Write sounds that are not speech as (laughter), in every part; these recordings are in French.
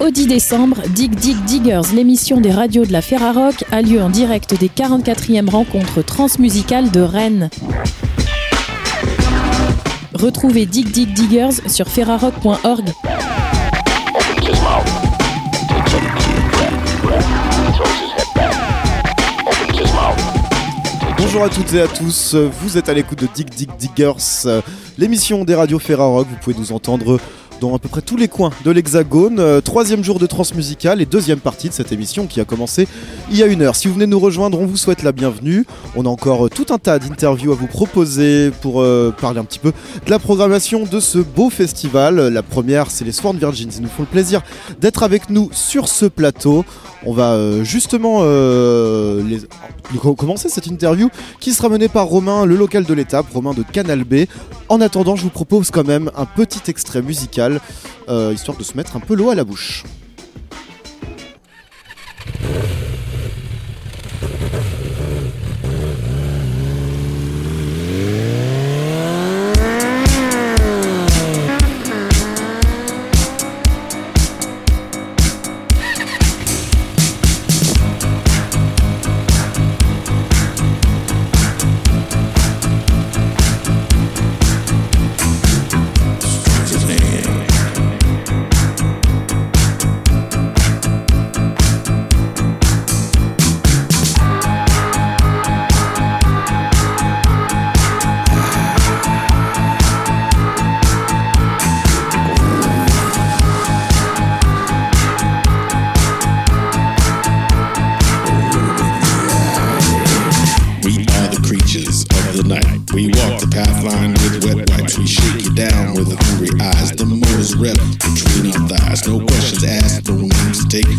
Au 10 décembre, Dig Dig Diggers, l'émission des radios de la Ferrarock, a lieu en direct des 44e rencontres transmusicales de Rennes. Retrouvez Dig Dig Diggers sur ferrarock.org. Bonjour à toutes et à tous, vous êtes à l'écoute de Dig Dig Diggers, l'émission des radios Ferrarock, vous pouvez nous entendre dans à peu près tous les coins de l'Hexagone. Euh, troisième jour de transmusicale et deuxième partie de cette émission qui a commencé il y a une heure. Si vous venez nous rejoindre, on vous souhaite la bienvenue. On a encore euh, tout un tas d'interviews à vous proposer pour euh, parler un petit peu de la programmation de ce beau festival. La première, c'est les Sworn Virgins. Ils nous font le plaisir d'être avec nous sur ce plateau. On va justement commencer cette interview qui sera menée par Romain, le local de l'étape, Romain de Canal B. En attendant, je vous propose quand même un petit extrait musical euh, histoire de se mettre un peu l'eau à la bouche.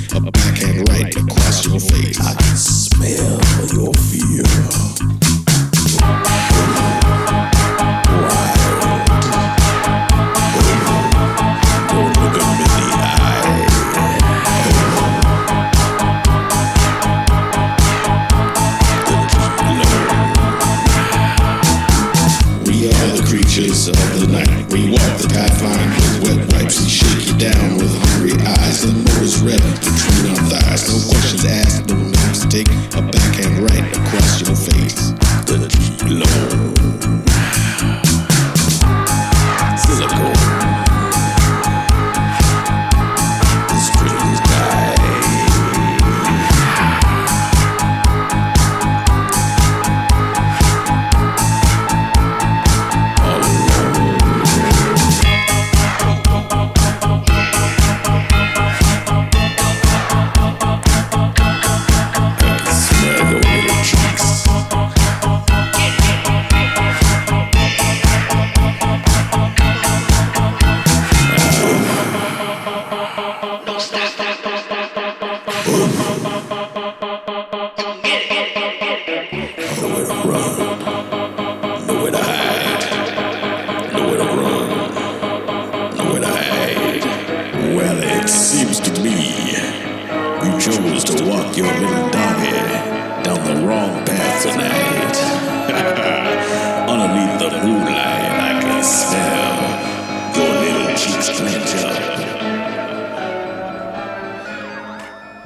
a, a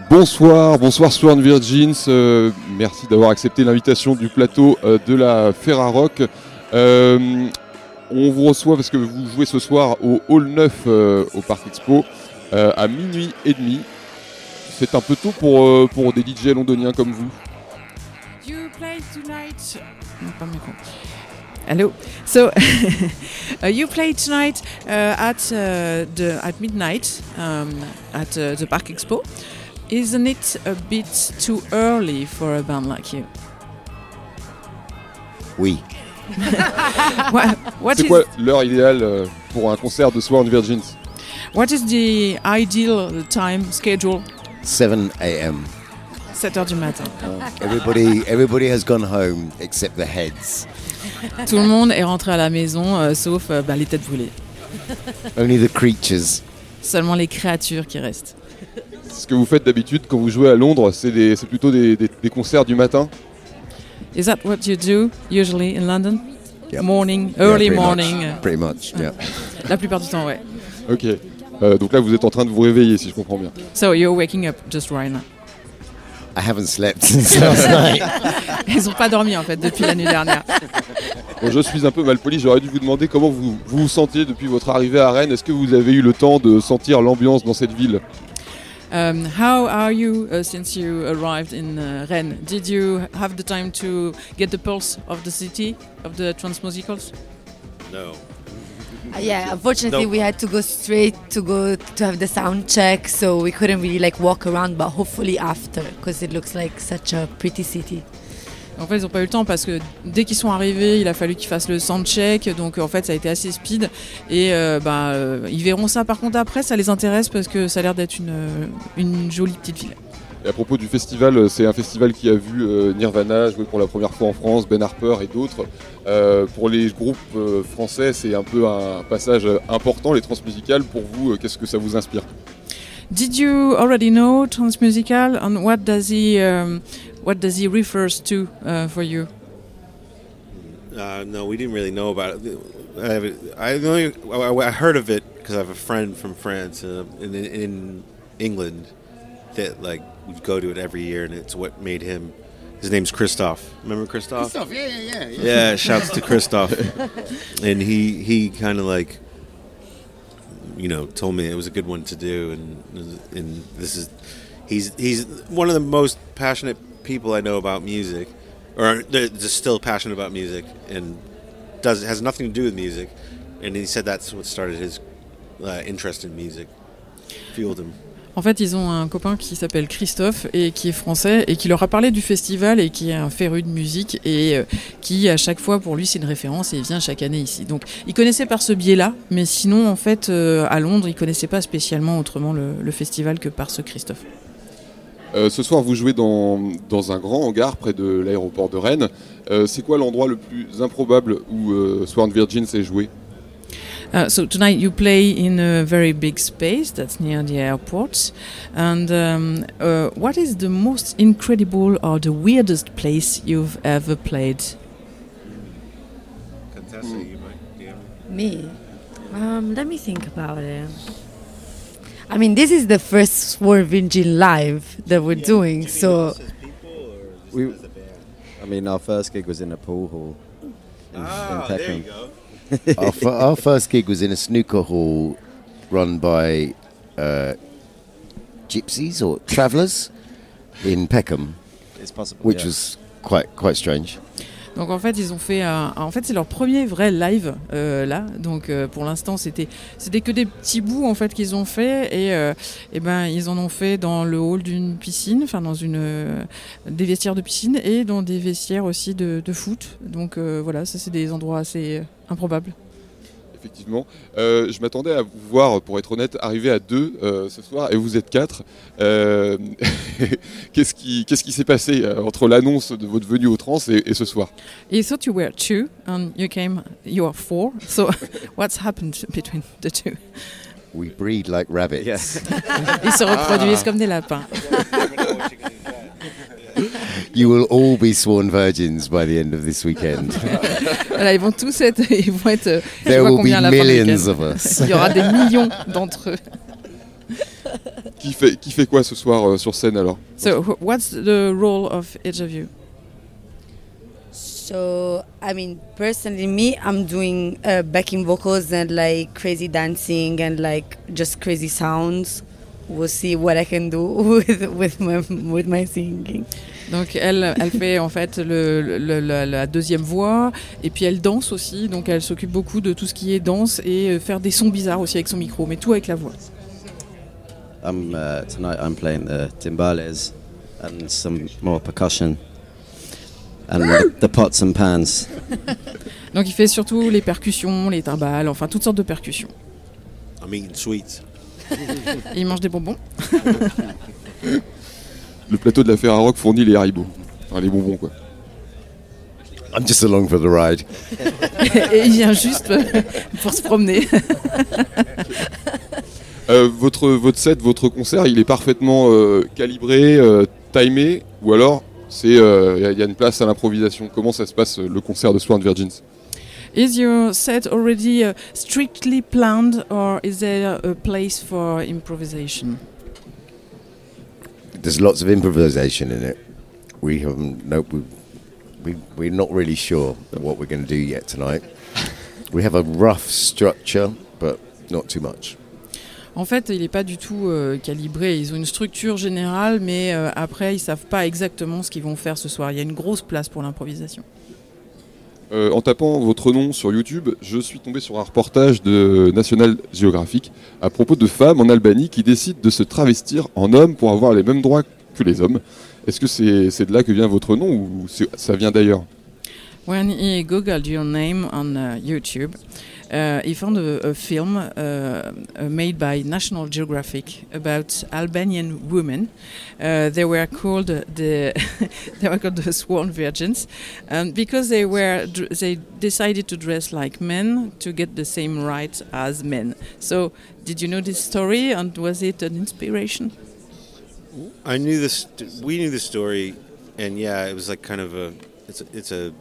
Bonsoir, bonsoir Sworn Virgins. Euh, merci d'avoir accepté l'invitation du plateau euh, de la Ferrarock. Euh, on vous reçoit parce que vous jouez ce soir au Hall 9 au Parc Expo à minuit et demi. C'est un peu tôt pour, pour des DJ londoniens comme vous. You play tonight. Hello. So (laughs) uh, you play tonight uh, at uh, the at midnight um, at the Parc Expo. Isn't it a bit too early for a band like you? Oui. (laughs) C'est quoi l'heure idéale euh, pour un concert de Sworn Virgins? What is the ideal time schedule 7 a.m. 7 heures du matin. everybody, everybody has gone home except the heads. Tout le monde est rentré à la maison, euh, sauf euh, bah, les têtes brûlées. Only the creatures. Seulement les créatures qui restent ce que vous faites d'habitude quand vous jouez à Londres, c'est plutôt des, concerts du matin? Is that what you do usually in London? Morning, early morning. Pretty much, yeah. La plupart du temps, ouais. Ok. Euh, donc là, vous êtes en train de vous réveiller, si je comprends bien. So you're waking up just right now. I haven't slept (laughs) since last night. Ils ont pas dormi en fait depuis la nuit dernière. Bon, je suis un peu mal poli, j'aurais dû vous demander comment vous vous, vous sentiez depuis votre arrivée à Rennes. Est-ce que vous avez eu le temps de sentir l'ambiance dans cette ville? Um, how are you uh, since you arrived in uh, Rennes? Did you have the time to get the pulse of the city of the Transmusicals? No. Uh, yeah, unfortunately, No. we had to go straight to go to have the sound check, so we couldn't really like walk around. But hopefully after, because it looks like such a pretty city. En fait, ils n'ont pas eu le temps parce que dès qu'ils sont arrivés, il a fallu qu'ils fassent le soundcheck. Donc, en fait, ça a été assez speed. Et euh, bah, euh, ils verront ça par contre après. Ça les intéresse parce que ça a l'air d'être une, euh, une jolie petite ville. Et à propos du festival, euh, c'est un festival qui a vu euh, Nirvana jouer pour la première fois en France, Ben Harper et d'autres. Euh, pour les groupes euh, français, c'est un peu un passage important, les transmusicales. Pour vous, euh, qu'est-ce que ça vous inspire? Did you already know Transmusical and what does he um, what does he refers to uh, for you? Uh, no, we didn't really know about it. I, I, only, I I heard of it because I have a friend from France uh, in, in England that like would go to it every year, and it's what made him. His name's Christoph. Remember Christoph? Stuff, yeah, yeah, yeah. Yeah, shouts to Christoph. (laughs) and he he kind of like, you know, told me it was a good one to do, and and this is, he's he's one of the most passionate people I know about music, or just still passionate about music, and does has nothing to do with music, and he said that's what started his uh, interest in music, fueled him. En fait, ils ont un copain qui s'appelle Christophe et qui est français et qui leur a parlé du festival et qui est un féru de musique et euh, qui, à chaque fois, pour lui, c'est une référence et il vient chaque année ici. Donc, il connaissait par ce biais-là, mais sinon, en fait, euh, à Londres, il connaissait pas spécialement autrement le, festival que par ce Christophe. Euh, Ce soir, vous jouez dans, dans un grand hangar près de l'aéroport de Rennes. C'est quoi l'endroit le plus improbable où euh, Virgin s'est joué Uh, so tonight you play in a very big space that's near the airport. And um, uh, what is the most incredible or the weirdest place you've ever played? Me, um, let me think about it. I mean, this is the first Swerve Virgin live that we're doing, so We, I mean, our first gig was in a pool hall in, in Peckham. (laughs) our, f- our first gig was in a snooker hall run by uh, gypsies or travellers in Peckham, It's possible. which yeah. was quite quite strange. Donc en fait ils ont fait un- en fait c'est leur premier vrai live euh, là. Donc euh, pour l'instant c'était c'était que des petits bouts en fait qu'ils ont fait. Et, euh, et ben ils en ont fait dans le hall d'une piscine enfin dans une euh, des vestiaires de piscine et dans des vestiaires aussi de, de foot. Donc euh, voilà ça c'est des endroits assez improbables. Effectivement. Euh, je m'attendais à vous voir, pour être honnête, arriver à deux euh, ce soir et vous êtes quatre. Euh, (laughs) qu'est-ce qui qu'est-ce qui s'est passé euh, entre l'annonce de votre venue au trans et, et ce soir? You thought you were two and you came you are four so (laughs) what's happened between the two? We breed like rabbits. Yes. (laughs) Ils se reproduisent comme des lapins. You will all be sworn virgins by the end of this weekend. (laughs) Voilà, ils vont tous être (laughs) ils vont être je sais There will be combien à la fin du millions of us. Il y aura des millions d'entre eux. (laughs) qui fait, qui fait quoi ce soir euh, sur scène alors So, what's the role of each of you? so I mean, personally, me, I'm doing uh, backing vocals and like crazy dancing and like just crazy sounds. We'll see what I can do with with my with my singing. Donc, elle, elle fait en fait le, le- la, la deuxième voix et puis elle danse aussi. Donc, elle s'occupe beaucoup de tout ce qui est danse et euh, faire des sons bizarres aussi avec son micro, mais tout avec la voix. I'm uh, tonight. I'm playing the timbales and some more percussion and the, the pots and pans. (laughs) Donc, il fait surtout les percussions, les timbales, enfin toutes sortes de percussions. I'm eating sweets. Et (laughs) il mange des bonbons. (laughs) Le plateau de la Ferrarock fournit les haribots. Enfin, les bonbons quoi. I'm just along for the ride. et il vient juste euh, pour se promener. Euh, votre, votre set, votre concert, il est parfaitement euh, calibré, euh, timé, ou alors c'est il y, a une place à l'improvisation. Comment ça se passe euh, le concert de Sworn Virgins? Is your set already uh, strictly planned, or is there a place for improvisation? There's lots of improvisation in it. We haven't. No, we, we we're not really sure what we're going to do yet tonight. we have a rough structure, but not too much. En fait, il n'est pas du tout euh, calibré. Ils ont une structure générale, mais euh, après, ils savent pas exactement ce qu'ils vont faire ce soir. Il y a une grosse place pour l'improvisation. Euh, en tapant votre nom sur YouTube, je suis tombé sur un reportage de National Geographic à propos de femmes en Albanie qui décident de se travestir en hommes pour avoir les mêmes droits que les hommes. Est-ce que c'est de là que vient votre nom ou ça vient d'ailleurs? When he googled your name on uh, YouTube, uh, he found a, a film uh, uh, made by National Geographic about Albanian women. They were called the (laughs) they were called the Sworn Virgins, um, because they were they decided to dress like men to get the same rights as men. So, did you know this story and was it an inspiration? I knew this. We knew the story, and yeah, it was like kind of a. It's a, it's a.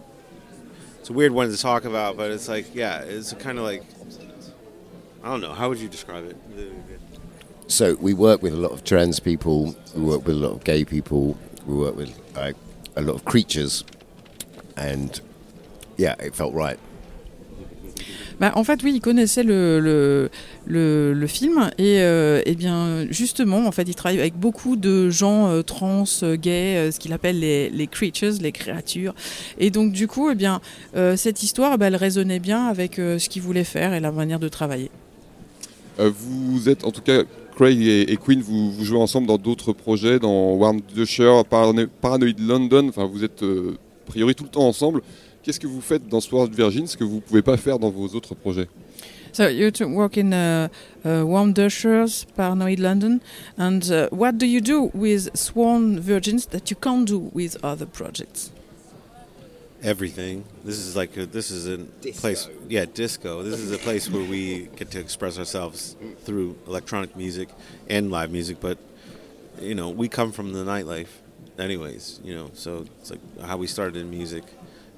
It's a weird one to talk about, but it's like yeah, it's kind of like. I don't know. How would you describe it? So we work with a lot of trans people. We work with a lot of gay people. We work with like a lot of creatures, and yeah, it felt right. Bah, en fait, oui, il connaissait le, le, le, film et, euh, eh bien justement, en fait, il travaille avec beaucoup de gens euh, trans, euh, gays, ce qu'il appelle les, les creatures, les créatures. Et donc, du coup, eh bien, cette histoire, ben, elle résonnait bien avec ce qu'il voulait faire et la manière de travailler. Vous êtes en tout cas, Craig et, et Queen, vous, vous jouez ensemble dans d'autres projets, dans Warm Dusher, Parano- Paranoid London, enfin vous êtes a priori tout le temps ensemble. Qu'est-ce que vous faites dans Sword Virgin, ce que vous ne pouvez pas faire dans vos autres projets? So you to work in uh, uh, Warm Dushers, Paranoid London, and uh, what do you do with Sworn Virgins that you can't do with other projects? Everything. This is like a, this is a place. Yeah, disco. This is a place where we get to express ourselves through electronic music and live music. But you know, we come from the nightlife, anyways. You know, so it's like how we started in music,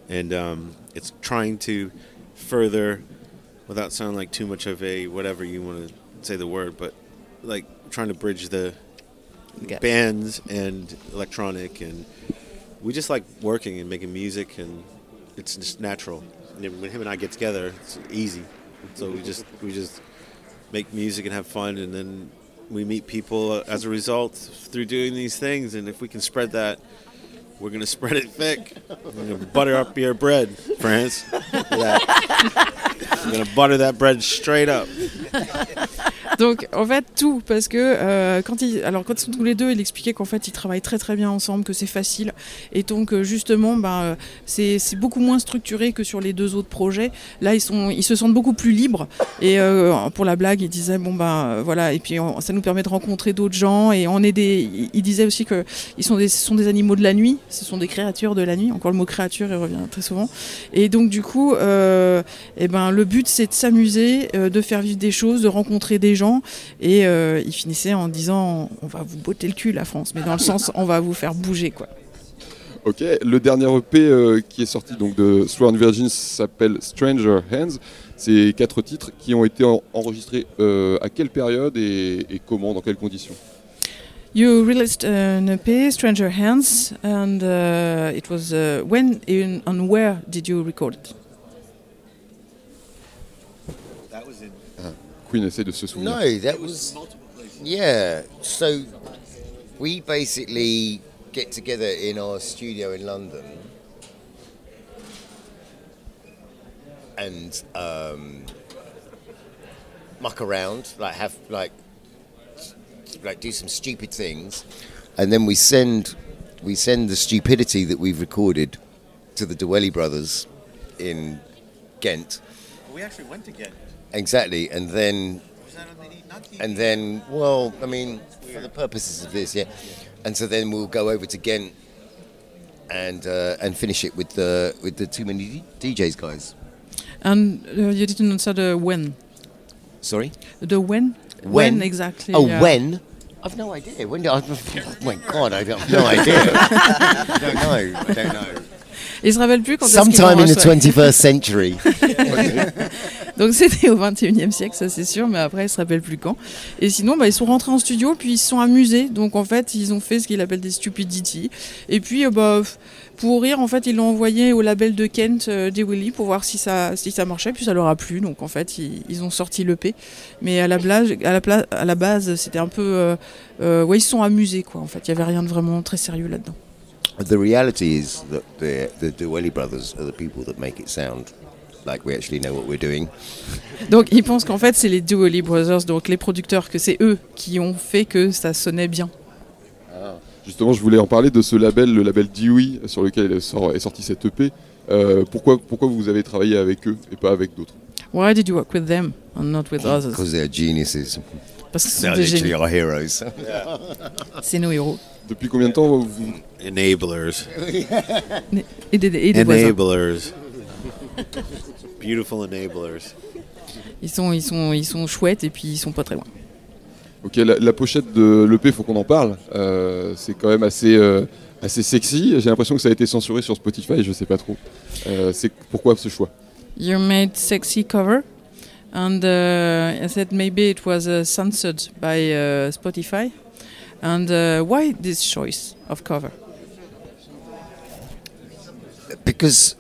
and um, it's trying to further, without sounding like too much of a whatever you want to say the word, but like trying to bridge the Gap. bands and electronic and we just like working and making music and it's just natural. And when him and i get together it's easy. So we just we just make music and have fun and then we meet people as a result through doing these things. And if we can spread that we're gonna spread it thick. We're gonna butter up your bread france (laughs) we're gonna butter that bread straight up Donc en fait tout parce que euh, quand ils alors quand ils sont tous les deux, il expliquait qu'en fait ils travaillent très très bien ensemble, que c'est facile et donc euh, justement euh, c'est beaucoup moins structuré que sur les deux autres projets. Là ils sont ils se sentent beaucoup plus libres et euh, pour la blague ils disaient bon ben euh, voilà et puis ça nous permet de rencontrer d'autres gens et on est des ils- disaient aussi que ils sont des ce sont des animaux de la nuit, ce sont des créatures de la nuit. Encore le mot créature il revient très souvent et donc du coup euh, eh ben, le but c'est de s'amuser, de faire vivre des choses, de rencontrer des gens. Et euh, il finissait en disant on va vous botter le cul la France, mais dans le sens on va vous faire bouger quoi. Ok, le dernier EP euh, qui est sorti donc de Sworn Virgins s'appelle Stranger Hands. C'est quatre titres qui ont été en- enregistrés euh, à quelle période et, et comment, dans quelles conditions? You released an EP, Stranger Hands, and uh, it was uh, when and where did you record it? Queen essaie de se souvenir. No, that was yeah. So we basically get together in our studio in London, and um, muck around, like have like like do some stupid things, and then we send we send the stupidity that we've recorded to the Dwelly brothers in Ghent. we actually went to get Exactly, and then and then, well, I mean, for the purposes of this, yeah. And so then we'll go over to Ghent and uh, and finish it with the with the too many DJs guys. And uh, you didn't answer the when. Sorry. The when? When? exactly? Oh, yeah. when? I've no idea. When did I? Oh (laughs) my god, I have no idea. (laughs) I don't know. I don't know. Il se rappelle plus quand est-ce qu'ils Sometime in the reçu, ouais. 21st century. (laughs) Donc c'était au 21e siècle, ça c'est sûr, mais après ils se rappellent plus quand. Et sinon, bah, ils sont rentrés en studio, puis ils se sont amusés. Donc en fait, ils ont fait ce qu'ils appellent des stupidity. Et puis, euh, bah, pour rire, en fait, ils l'ont envoyé au label de Kent, euh, des Willy, pour voir si ça, si ça marchait. Puis ça leur a plu. Donc en fait, ils, ils ont sorti l'EP. Mais à la, blage, à la, pla- à la base, c'était un peu. euh, euh, ouais, ils se sont amusés, quoi. En fait, il y avait rien de vraiment très sérieux là-dedans. The reality is that the the Dwelly brothers are the people that make it sound like we actually know what we're doing. Donc ils pensent qu'en fait, c'est les Dually Brothers, donc les producteurs, que c'est eux qui ont fait que ça sonnait bien. Justement, je voulais en parler de ce label, le label Dewey, sur lequel est, sort- est sorti cette EP. Euh, pourquoi, pourquoi vous avez travaillé avec eux et pas avec d'autres? Why did you work with them and not with others? Because they're geniuses. Parce que ce They're sont des literally génies. our heroes. C'est nos héros. Depuis combien de temps vous... Enablers. (laughs) Et des, et des voisins. Enablers. Beautiful enablers. Ils sont, ils, sont, ils sont chouettes et puis ils sont pas très loin. Ok, la, la pochette de l'EP, faut qu'on en parle. Euh, c'est quand même assez, euh, assez sexy. J'ai l'impression que ça a été censuré sur Spotify, je sais pas trop. Euh, c'est pourquoi ce choix? You made sexy cover and uh, I said maybe it was uh, censored by uh, Spotify. And uh, why this choice of cover? because,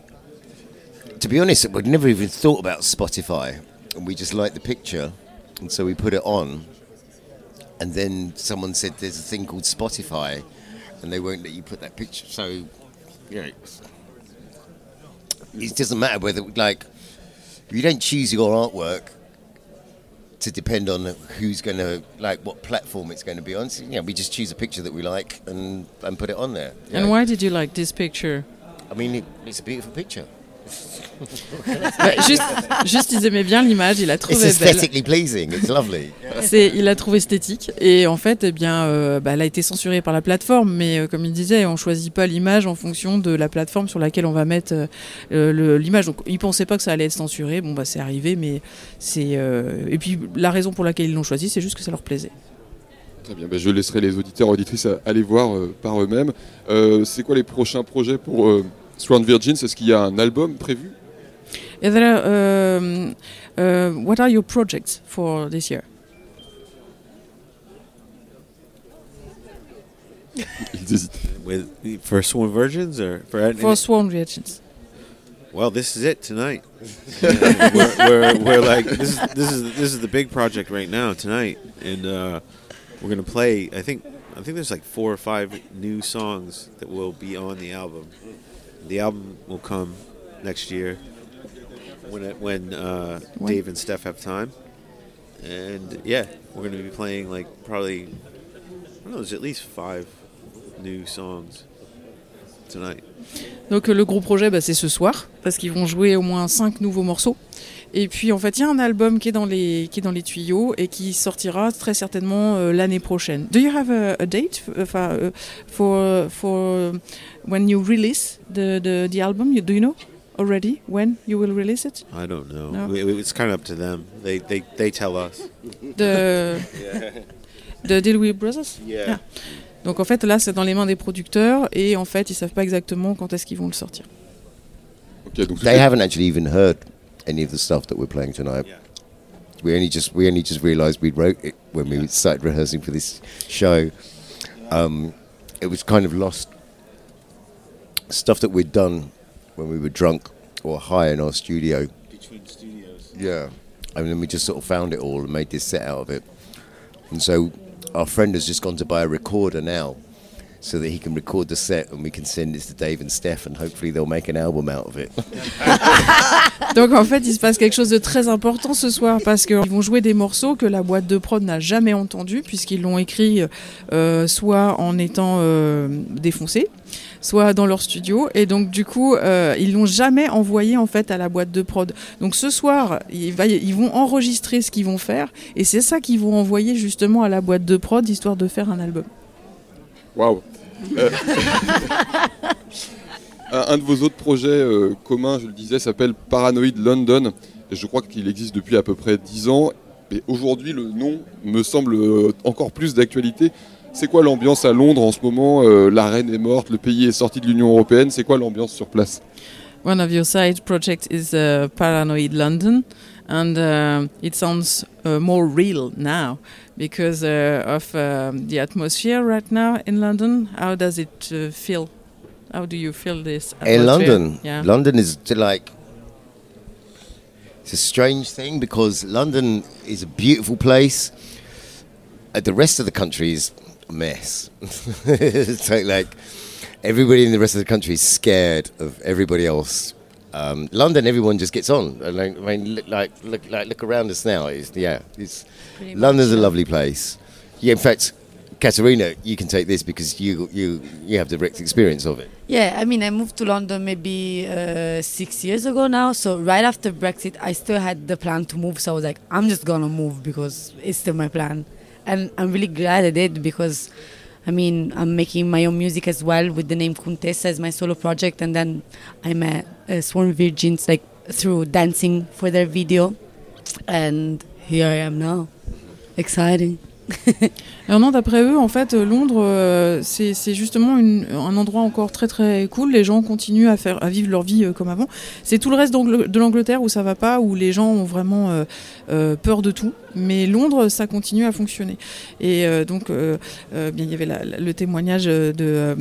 to be honest, we'd never even thought about Spotify, and we just liked the picture, and so we put it on. And then someone said there's a thing called Spotify, and they won't let you put that picture. So, you know, it doesn't matter whether like you don't choose your artwork to depend on who's going to like what platform it's going to be on. So, you know, we just choose a picture that we like and and put it on there. And know. why did you like this picture? I mean, it, it's a beautiful picture. Bah, juste, juste, ils aimaient bien l'image, il a It's trouvé belle. aesthetically pleasing. It's lovely. C'est, il a trouvé esthétique et en fait, eh bien, euh, bah, elle a été censurée par la plateforme. Mais euh, comme il disait, on choisit pas l'image en fonction de la plateforme sur laquelle on va mettre euh, l'image. Donc, ils pensaient pas que ça allait être censuré. Bon, bah, c'est arrivé, mais c'est. euh, Et puis, la raison pour laquelle ils l'ont choisi, c'est juste que ça leur plaisait. Très bien, ben, je laisserai les auditeurs et auditrices aller voir euh, par eux-mêmes. Euh, c'est quoi les prochains projets pour euh, Sworn Virgins Est-ce qu'il y a un album prévu Is there, um, uh, what are your projects for this year? (laughs) Ils. With for Swan Virgins or for, any- For Sworn Virgins. Well, this is it tonight. Yeah, (laughs) we're, we're, we're like this is this is this is the big project right now tonight, and uh, we're gonna play. I think I think there's like four or five new songs that will be on the album. The album will come next year when it, when uh, When? Dave and Steph have time, and yeah, we're gonna be playing like probably I don't know. There's at least five new songs tonight. Donc le gros projet, bah, c'est ce soir, parce qu'ils vont jouer au moins cinq nouveaux morceaux. Et puis en fait, il y a un album qui est dans les, qui est dans les tuyaux et qui sortira très certainement euh, l'année prochaine. Do you have a, a date enfin, euh, for, for when you release the, the, the album? You- Do you know already when you will release it? I don't know. No? We- we- It's kind of up to them. They they they tell us. The, the Dillwee Brothers? Yeah. Donc en fait, là, c'est dans les mains des producteurs et en fait, ils savent pas exactement quand est-ce qu'ils vont le sortir. Ok, donc They haven't actually even heard any of the stuff that we're playing tonight. Yeah. We only just we only just realised we wrote it when we started rehearsing for this show. Um, it was kind of lost stuff that we'd done when we were drunk or high in our studio. Between studios. Yeah. And then we just sort of found it all and made this set out of it. And so our friend has just gone to buy a recorder now so that he can record the set and we can send this to Dave and Steph and hopefully they'll make an album out of it. (laughs) Donc en fait, il se passe quelque chose de très important ce soir parce qu'ils vont jouer des morceaux que la boîte de prod n'a jamais entendus puisqu'ils l'ont écrit euh, soit en étant euh, défoncés, soit dans leur studio et donc du coup euh, ils l'ont jamais envoyé en fait à la boîte de prod. Donc ce soir, va- ils vont enregistrer ce qu'ils vont faire et c'est ça qu'ils vont envoyer justement à la boîte de prod histoire de faire un album. Waouh (laughs) un, un de vos autres projets euh, communs, je le disais, s'appelle Paranoid London. Je crois qu'il existe depuis à peu près 10 ans. Et aujourd'hui, le nom me semble euh, encore plus d'actualité. C'est quoi l'ambiance à Londres en ce moment Euh, La reine est morte, le pays est sorti de l'Union européenne. C'est quoi l'ambiance sur place? One of your side projects is uh, Paranoid London, and uh, it sounds uh, more real now because uh, of uh, the atmosphere right now in London. How does it uh, feel? How do you feel this? in? London. yeah. London is like it's a strange thing because London is a beautiful place. Uh, the rest of the country is a mess. (laughs) it's like, like everybody in the rest of the country is scared of everybody else. Um, London, everyone just gets on. I mean, look, like look, like look around us now. It's, yeah, it's London's a lovely place. Yeah, in fact, Katerina, you can take this because you you you have direct experience of it. Yeah, I mean, I moved to London maybe uh, six years ago now. So right after Brexit, I still had the plan to move. So I was like, I'm just gonna move because it's still my plan, and I'm really glad I did because, I mean, I'm making my own music as well with the name Contessa as my solo project, and then I met uh, Sworn Virgins like through dancing for their video, and here I am now. Exciting. (laughs) Non, d'après eux, en fait, Londres, euh, c'est justement un endroit encore très très cool. Les gens continuent à faire, à vivre leur vie euh, comme avant. C'est tout le reste de l'Angleterre où ça va pas, où les gens ont vraiment euh, peur de tout. Mais Londres, ça continue à fonctionner. Et donc, bien, il y avait le témoignage de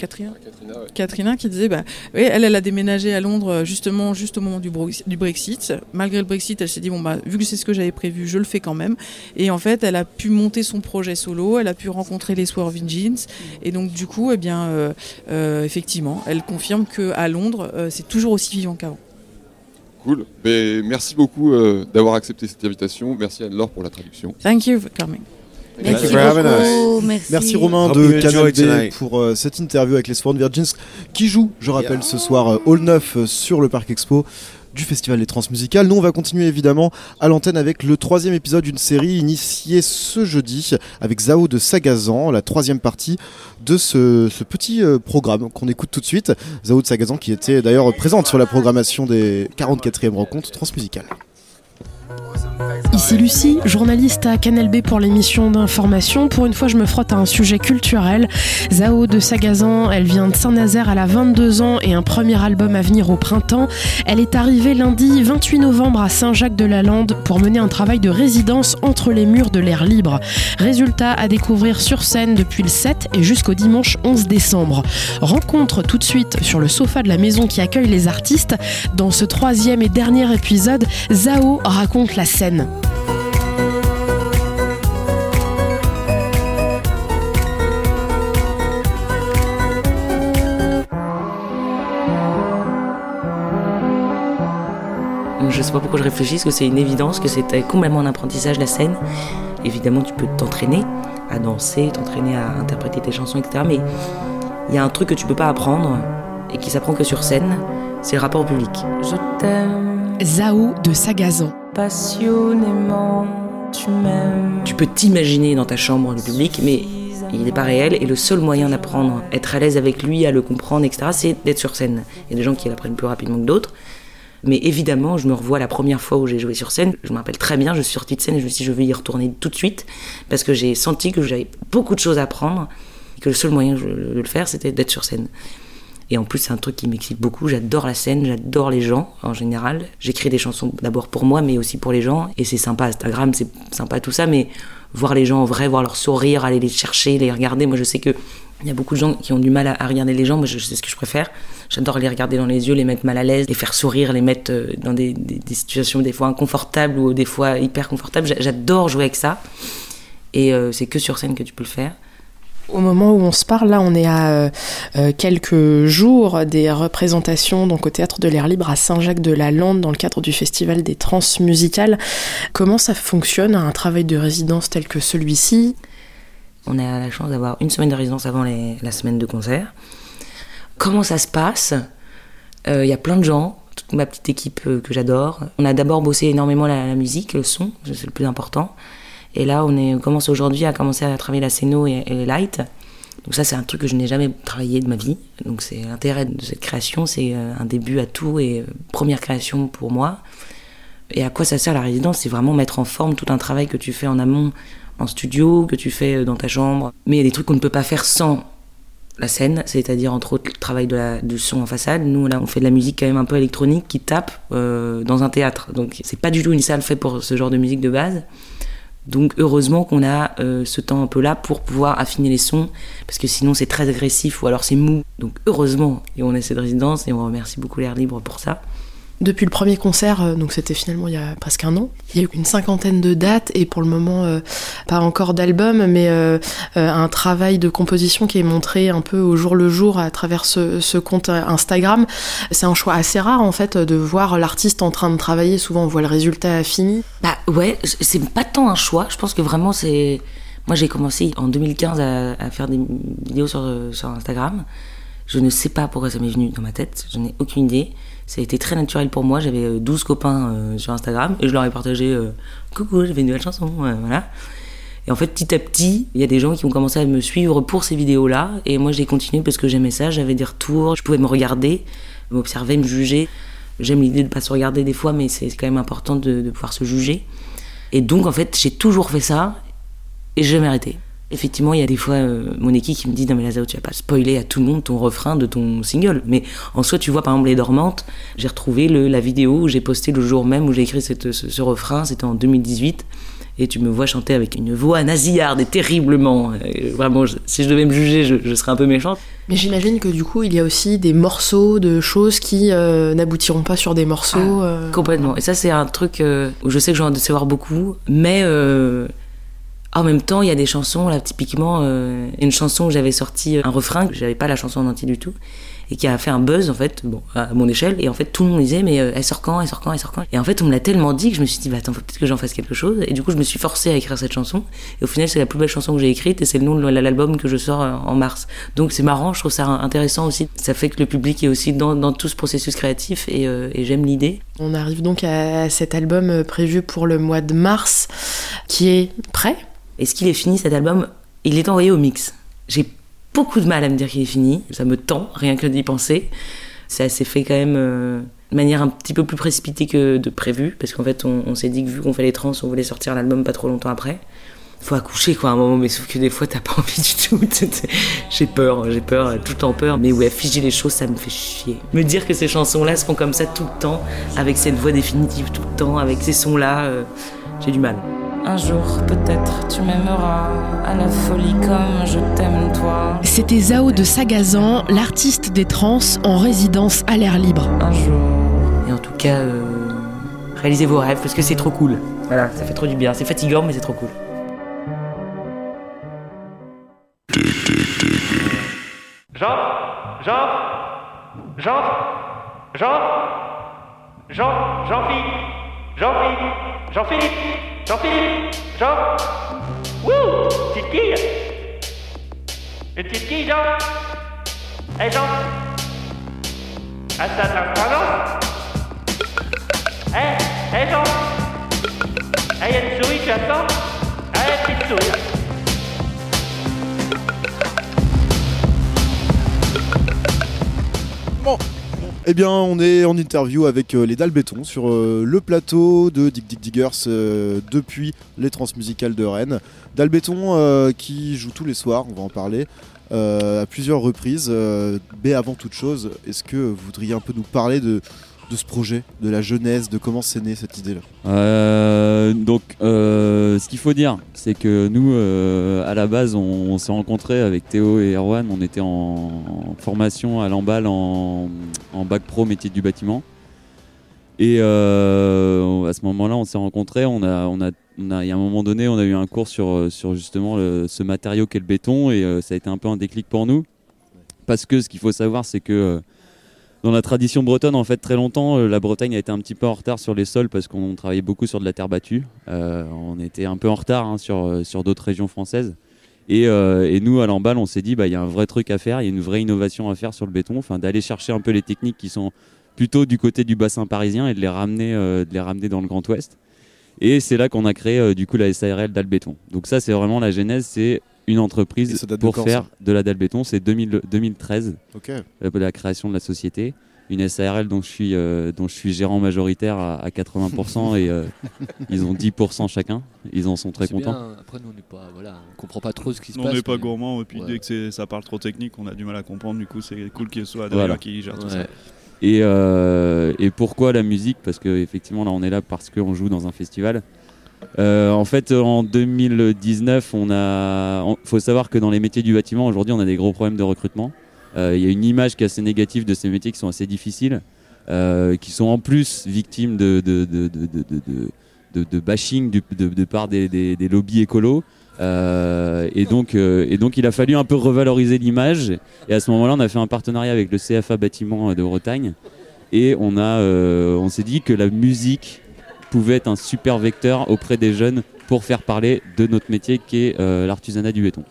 Catherine. Katrina qui disait bah oui, elle elle a déménagé à Londres euh, justement juste au moment du, Brexit malgré le Brexit elle s'est dit bon bah vu que c'est ce que j'avais prévu je le fais quand même et en fait elle a pu monter son projet solo elle a pu rencontrer les Swerving Jeans et donc du coup eh bien euh, euh, effectivement elle confirme que à Londres euh, c'est toujours aussi vivant qu'avant Cool. Ben, merci beaucoup d'avoir accepté cette invitation. Merci Anne-Laure pour la traduction. thank you for coming Beaucoup, Merci. Merci Romain Hope de Canal pour euh, cette interview avec les Sworn Virgins qui jouent, je rappelle, ce soir euh, Hall 9 euh, sur le Parc Expo du Festival des Transmusicales. Nous, on va continuer évidemment à l'antenne avec le troisième épisode d'une série initiée ce jeudi avec Zao de Sagazan, la troisième partie de ce, ce petit euh, programme qu'on écoute tout de suite. Zao de Sagazan qui était d'ailleurs présente sur la programmation des 44e rencontres transmusicales. Ici Lucie, journaliste à Canal B pour l'émission d'information. Pour une fois, je me frotte à un sujet culturel. Zao de Sagazan, elle vient de Saint-Nazaire, elle a 22 ans et un premier album à venir au printemps. Elle est arrivée lundi 28 novembre à Saint-Jacques-de-la-Lande pour mener un travail de résidence entre les murs de l'air libre. Résultat à découvrir sur scène depuis le 7 et jusqu'au dimanche 11 décembre. Rencontre tout de suite sur le sofa de la maison qui accueille les artistes. Dans ce troisième et dernier épisode, Zao raconte la scène. Je sais pas pourquoi je réfléchis, parce que c'est une évidence que c'était complètement un apprentissage la scène. Évidemment, tu peux t'entraîner à danser, t'entraîner à interpréter tes chansons, etc. Mais il y a un truc que tu peux pas apprendre et qui s'apprend que sur scène, c'est le rapport au public. Je t'aime Zao de Sagazan. passionnément, tu m'aimes. Tu peux t'imaginer dans ta chambre le public, mais il n'est pas réel et le seul moyen d'apprendre, être à l'aise avec lui, à le comprendre, etc., c'est d'être sur scène. Il y a des gens qui l'apprennent plus rapidement que d'autres. Mais évidemment, je me revois la première fois où j'ai joué sur scène. Je me rappelle très bien, je suis sortie de scène et je me suis dit, je vais y retourner tout de suite parce que j'ai senti que j'avais beaucoup de choses à apprendre et que le seul moyen de le faire, c'était d'être sur scène. Et en plus, c'est un truc qui m'excite beaucoup. J'adore la scène, j'adore les gens en général. J'écris des chansons d'abord pour moi, mais aussi pour les gens. Et c'est sympa, Instagram, c'est sympa tout ça, mais voir les gens en vrai, voir leur sourire, aller les chercher, les regarder. Moi, je sais que il y a beaucoup de gens qui ont du mal à, regarder les gens. Moi, je sais ce que je préfère. J'adore les regarder dans les yeux, les mettre mal à l'aise, les faire sourire, les mettre euh, dans des, situations des fois inconfortables ou des fois hyper confortables. J'a- J'adore jouer avec ça. Et euh, c'est que sur scène que tu peux le faire. Au moment où on se parle, là, on est à euh, euh, quelques jours des représentations donc au théâtre de l'air libre à Saint-Jacques-de-la-Lande dans le cadre du festival des transmusicales. Comment ça fonctionne un travail de résidence tel que celui-ci? On a la chance d'avoir une semaine de résidence avant la semaine de concert. Comment ça se passe? Euh, Il y a plein de gens, toute ma petite équipe euh, que j'adore. On a d'abord bossé énormément la musique, le son, c'est le plus important. Et là, on, commence aujourd'hui à commencer à travailler la scéno et, et les lights. Donc ça, c'est un truc que je n'ai jamais travaillé de ma vie. Donc c'est l'intérêt de cette création, c'est euh, un début à tout et euh, première création pour moi. Et à quoi ça sert la résidence? C'est vraiment mettre en forme tout un travail que tu fais en amont, en studio, que tu fais dans ta chambre. Mais il y a des trucs qu'on ne peut pas faire sans la scène, c'est-à-dire entre autres le travail de du son en façade. Nous, là, on fait de la musique quand même un peu électronique qui tape euh, dans un théâtre. Donc, c'est pas du tout une salle faite pour ce genre de musique de base. Donc, heureusement qu'on a euh, ce temps un peu là pour pouvoir affiner les sons, parce que sinon c'est très agressif ou alors c'est mou. Donc, heureusement, et on a cette résidence et on remercie beaucoup l'air libre pour ça. Depuis le premier concert, euh, donc c'était finalement il y a presque un an, il y a eu une cinquantaine de dates et pour le moment euh, pas encore d'album, mais euh, un travail de composition qui est montré un peu au jour le jour à travers ce, compte Instagram. C'est un choix assez rare en fait de voir l'artiste en train de travailler. Souvent on voit le résultat fini. Bah ouais, c'est pas tant un choix. Je pense que vraiment c'est. Moi j'ai commencé en 2015 à, faire des vidéos sur, sur Instagram. Je ne sais pas pourquoi ça m'est venu dans ma tête. Je n'ai aucune idée ça a été très naturel pour moi. J'avais 12 euh, copains euh, sur Instagram et je leur ai partagé euh, Coucou, j'avais une nouvelle chanson. voilà. Et en fait, petit à petit, il y a des gens qui ont commencé à me suivre pour ces vidéos-là. Et moi, j'ai continué parce que j'aimais ça. J'avais des retours. Je pouvais me regarder, m'observer, me juger. J'aime l'idée de ne pas se regarder des fois, mais c'est quand même important de, pouvoir se juger. Et donc, en fait, j'ai toujours fait ça et j'ai jamais arrêté. Effectivement, il y a des fois euh, mon équipe qui me dit Non, mais Lazao, tu vas pas spoiler à tout le monde ton refrain de ton single. Mais en soi, tu vois, par exemple, Les Dormantes, j'ai retrouvé le, la vidéo où j'ai posté le jour même où j'ai écrit cette, ce, refrain, c'était en 2018. Et tu me vois chanter avec une voix nasillarde et terriblement. Euh, vraiment, si je devais me juger, je, serais un peu méchante. Mais j'imagine que du coup, il y a aussi des morceaux de choses qui euh, n'aboutiront pas sur des morceaux. Ah, complètement. Et ça, c'est un truc où je sais que j'ai envie de savoir beaucoup. Mais en même temps, il y a des chansons, là, typiquement, euh, une chanson où j'avais sorti euh, un refrain, que j'avais pas la chanson en entier du tout, et qui a fait un buzz, en fait, bon, à mon échelle, et en fait, tout le monde disait, mais euh, elle sort quand, elle sort quand, elle sort quand? Et en fait, on me l'a tellement dit que je me suis dit, bah attends, faut peut-être que j'en fasse quelque chose, et du coup, je me suis forcé à écrire cette chanson, et au final, c'est la plus belle chanson que j'ai écrite, et c'est le nom de l'album que je sors en mars. Donc, c'est marrant, je trouve ça intéressant aussi. Ça fait que le public est aussi dans, dans tout ce processus créatif, et, et j'aime l'idée. On arrive donc à cet album prévu pour le mois de mars, qui est prêt est-ce qu'il est fini cet album Il est envoyé au mix. J'ai beaucoup de mal à me dire qu'il est fini. Ça me tend, rien que d'y penser. Ça s'est fait quand même euh, de manière un petit peu plus précipitée que de prévu, parce qu'en fait, on, s'est dit que vu qu'on fait les trans, on voulait sortir l'album pas trop longtemps après. Faut accoucher quoi à un moment, mais sauf que des fois t'as pas (laughs) envie du tout. (laughs) j'ai peur, j'ai peur, tout le temps peur. Mais ouais, figer les choses, ça me fait chier. Me dire que ces chansons-là seront comme ça tout le temps, avec cette voix définitive tout le temps, avec ces sons-là, euh, j'ai du mal. Un jour, peut-être, tu m'aimeras à la folie comme je t'aime toi. C'était Zao de Sagazan, l'artiste des trans en résidence à l'air libre. Un jour. Et en tout cas, euh, réalisez vos rêves parce que c'est trop cool. Voilà, ça fait trop du bien. C'est fatigant, mais c'est trop cool. Jean Jean Jean Jean Jean Jean-Philippe Jean-Philippe Jean-Philippe Jean-Philippe Jean. Wouh Petite quille. Une petite quille, Jean. Hé, hey, Jean. Ah, ça non Hé, hé, Jean. Hé, hey, y'a une souris, tu attends Hé, petite souris. Bon, eh bien, on est en interview avec euh, les Dalles Béton sur euh, le plateau de Dig Dig Diggers euh, depuis les transmusicales de Rennes. Dalles Béton qui joue tous les soirs, on va en parler, à plusieurs reprises. mais avant toute chose, est-ce que vous voudriez un peu nous parler de, de ce projet, de la jeunesse, de comment c'est né cette idée-là euh, Donc, euh, ce qu'il faut dire, c'est que nous, euh, à la base, on, s'est rencontrés avec Théo et Erwan. On était en, formation à l'emballe en, bac pro métier du bâtiment. Et à ce moment-là, on s'est rencontrés. On a, on a, il y a un moment donné, on a eu un cours sur, sur justement ce matériau qu'est le béton, et ça a été un peu un déclic pour nous. Parce que ce qu'il faut savoir, c'est que dans la tradition bretonne, en fait, très longtemps, euh, la Bretagne a été un petit peu en retard sur les sols parce qu'on travaillait beaucoup sur de la terre battue. Euh, on était un peu en retard hein, sur, euh, sur d'autres régions françaises. Et, nous, à l'emballe, on s'est dit, bah, il y a un vrai truc à faire, il y a une vraie innovation à faire sur le béton, enfin, d'aller chercher un peu les techniques qui sont plutôt du côté du bassin parisien et de les ramener, de les ramener dans le Grand Ouest. Et c'est là qu'on a créé du coup la SARL d'Albéton. Donc ça, c'est vraiment la genèse, c'est une entreprise pour faire de la dalle béton. C'est 2013, okay. la création de la société. une SARL dont je suis, euh, dont je suis gérant majoritaire à, à 80% et euh, (laughs) ils ont 10% chacun. Ils en sont très contents. bien. Après, nous, on n'est pas, voilà, on comprend pas trop ce qui se on passe. n'est pas mais- gourmand et puis Ouais. dès que c'est- ça parle trop technique, on a du mal à comprendre. Du coup, c'est cool qu'il soit Voilà. derrière qui gère tout ça. Et, euh, et pourquoi la musique? Parce que effectivement là on est là parce qu'on joue dans un festival. Euh, en fait en 2019 on a, faut savoir que dans les métiers du bâtiment aujourd'hui on a des gros problèmes de recrutement. Euh, Il y a une image qui est assez négative de ces métiers qui sont assez difficiles, euh, qui sont en plus victimes de, de, de, de, bashing de, part des, des, lobbies écolos. Euh, et, donc, euh, et donc il a fallu un peu revaloriser l'image. Et à ce moment-là, on a fait un partenariat avec le CFA Bâtiment de Bretagne. Et on, a, euh, on s'est dit que la musique pouvait être un super vecteur auprès des jeunes pour faire parler de notre métier qui est euh, l'artisanat du béton.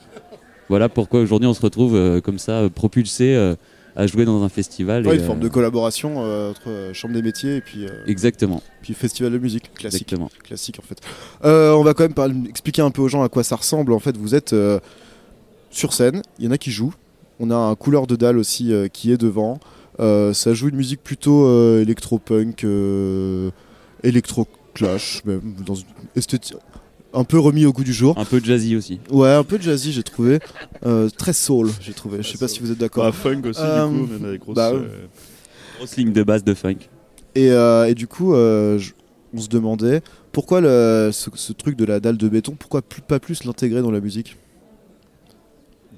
Voilà pourquoi aujourd'hui on se retrouve euh, comme ça, euh, propulsé euh, à jouer dans un festival. Ouais, et, une forme de collaboration entre Chambre des métiers et puis, Exactement. puis festival de musique classique. Exactement. Classique en fait. On va quand même parler- expliquer un peu aux gens à quoi ça ressemble. En fait, vous êtes sur scène, il y en a qui jouent. On a un couleur de dalle aussi qui est devant. Ça joue une musique plutôt électro-punk, électro-clash, même dans une esthétique un peu remis au goût du jour. Un peu jazzy aussi. Ouais, un peu jazzy, j'ai trouvé. Euh, très soul, j'ai trouvé. Je sais pas si vous êtes d'accord. Bah, funk aussi, du coup, on a des grosses, bah, euh, Grosse ligne de base de funk. Et, euh, et du coup, euh, je- on se demandait pourquoi le- ce, ce truc de la dalle de béton, pourquoi plus- pas plus l'intégrer dans la musique?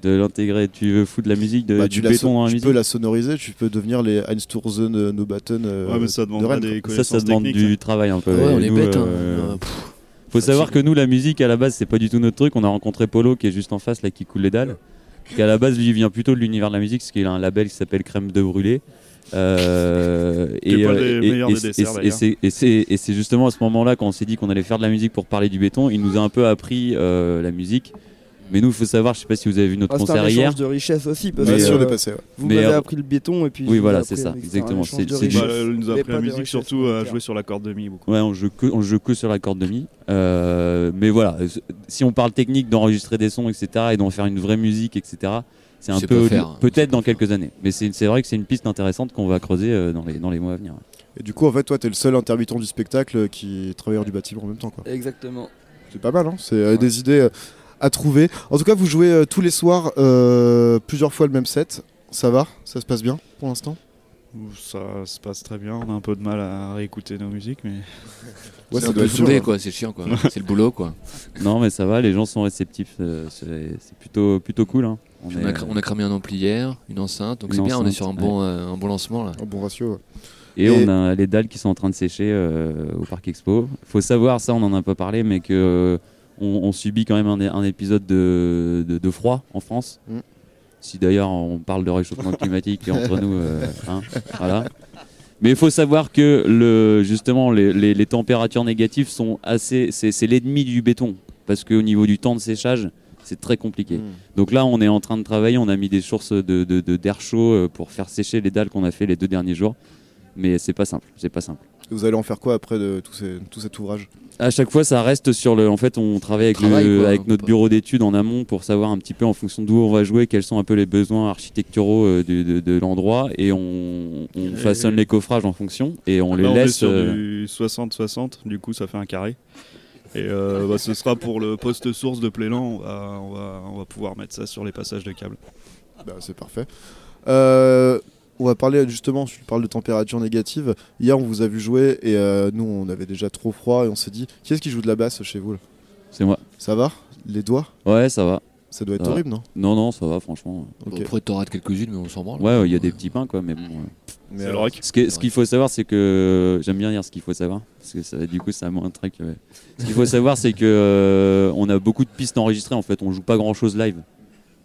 De l'intégrer, tu veux foutre de la musique, de, Bah, du tu la béton so- dans la tu musique peux la sonoriser, tu peux devenir les Einstürzen, euh, No Button. euh, Ouais, mais ça de demanderait Rennes, des. Ça, ça demande du travail un peu. Ouais, on est bêtes, hein. euh, Euh, faut savoir que nous, la musique à la base, c'est pas du tout notre truc. On a rencontré Polo qui est juste en face, là, qui coule les dalles. Qui à la base, lui, vient plutôt de l'univers de la musique, parce qu'il a un label qui s'appelle Crème de Brûlé. Euh, et- et- c'est- et justement à ce moment-là quand on s'est dit qu'on allait faire de la musique pour parler du béton. Il nous a un peu appris euh, la musique. Mais nous, il faut savoir, je sais pas si vous avez vu notre Ah, un concert échange hier. de richesse aussi, parce que euh, euh, vous mais, m'avez euh, appris le béton et puis Oui, vous voilà, c'est ça, exactement. c'est un Bah, elle nous a appris la musique surtout à monétaire. jouer sur la corde de mi beaucoup. Ouais, on joue que, on joue que sur la corde de mi. Euh, mais voilà, euh, si on parle technique d'enregistrer des sons, etc., et d'en faire une vraie musique, etc., c'est un peu hein. peut-être dans quelques années. Mais c'est c'est vrai que c'est une piste intéressante qu'on va creuser euh, dans les, dans les mois à venir. Et du coup, en fait, toi, t'es le seul intermittent du spectacle qui est travailleur du bâtiment en même temps. Quoi. Exactement. C'est pas mal, hein c'est euh, des idées euh, à trouver. En tout cas, vous jouez euh, tous les soirs euh, plusieurs fois le même set. Ça va? Ça se passe bien pour l'instant? Ça se passe très bien, on a un peu de mal à réécouter nos musiques, mais. Ouais, C'est un peu soudé, quoi, c'est chiant, quoi. C'est le boulot, quoi. Non, mais ça va, les gens sont réceptifs. euh, c'est c'est plutôt, plutôt cool. hein. On Puis est, on, a, cra- on a cramé un ampli hier, une enceinte, donc Une c'est bien, on est sur un ouais. bon, euh, un bon lancement là. Un bon ratio. Et, on a les dalles qui sont en train de sécher euh, au Parc Expo. Faut savoir, ça on en a pas parlé, mais que euh, on, on subit quand même un, un épisode de, de, de froid en France. Mm. Si d'ailleurs on parle de réchauffement climatique entre nous, euh, hein, voilà. Mais il faut savoir que le, justement les, les- les températures négatives sont assez, c'est l'ennemi du béton parce qu'au niveau du temps de séchage, c'est très compliqué. Donc là, on est en train de travailler. On a mis des sources de- d'air chaud euh, pour faire sécher les dalles qu'on a fait les deux derniers jours. Mais c'est pas simple. C'est pas simple. Et vous allez en faire quoi après de tout, ces- tout cet ouvrage? À chaque fois, ça reste sur le. En fait, on travaille avec, Travail, le- quoi, avec on notre bureau d'études en amont pour savoir un petit peu en fonction d'où on va jouer, quels sont un peu les besoins architecturaux euh, de, de- de l'endroit, et on, on façonne les coffrages en fonction et on les Là, on est laisse. sur euh, du 60-60, du coup ça fait un carré. Et euh, bah, ce sera pour le poste source de Plélan, on va, on, va, on va pouvoir mettre ça sur les passages de câbles. Bah, c'est parfait. Euh, on va parler justement, tu parles de température négative. Hier, on vous a vu jouer et euh, nous, on avait déjà trop froid et on s'est dit, qui est-ce qui joue de la basse chez vous là? C'est moi. Ça va? Les doigts? Ouais, ça va. Ça doit être Ça va. horrible, non? Non, non, ça va, franchement. Ok. On pourrait t'en rater quelques-unes, mais on s'en branle. Ouais, il y a des petits pains, quoi, mais bon. euh, Mais C'est le alors, rock. Ce qu'il faut savoir, c'est que j'aime bien dire ce qu'il faut savoir, parce que ça, du coup, ça ouais. Ce qu'il faut savoir, c'est que euh, on a beaucoup de pistes enregistrées. En fait, on joue pas grand chose live.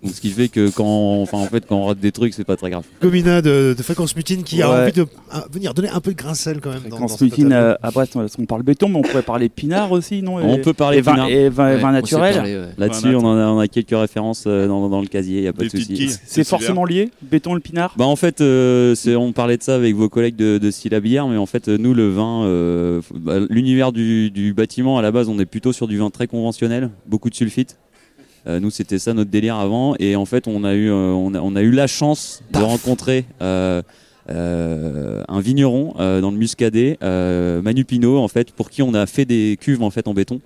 Donc, ce qui fait que quand, on- enfin, en fait, quand on rate des trucs, c'est pas très grave. Gomina de, de Fréquence Mutine qui a envie de venir donner un peu de grain-sel quand même. dans- dans Fréquence Mutine euh, à Brest, on on parle béton, mais on pourrait parler pinard aussi, non? On peut parler et vin, pinard. et vin, Ouais, vin on sait naturel. ouais. Là-dessus, on, en a, on a quelques références euh, dans, dans le casier, il n'y a pas de souci. C'est forcément lié, béton et le pinard? Bah en fait, euh, c'est- on parlait de ça avec vos collègues de, de Syllab hier, mais en fait, nous, le vin, euh, bah, l'univers du, du bâtiment, à la base, on est plutôt sur du vin très conventionnel, beaucoup de sulfite. Euh, nous, c'était ça notre délire avant, et en fait, on a eu, euh, on a, on a eu la chance de rencontrer euh, un vigneron euh, dans le Muscadet, euh, Manu Pinot, en fait, pour qui on a fait des cuves en fait en béton.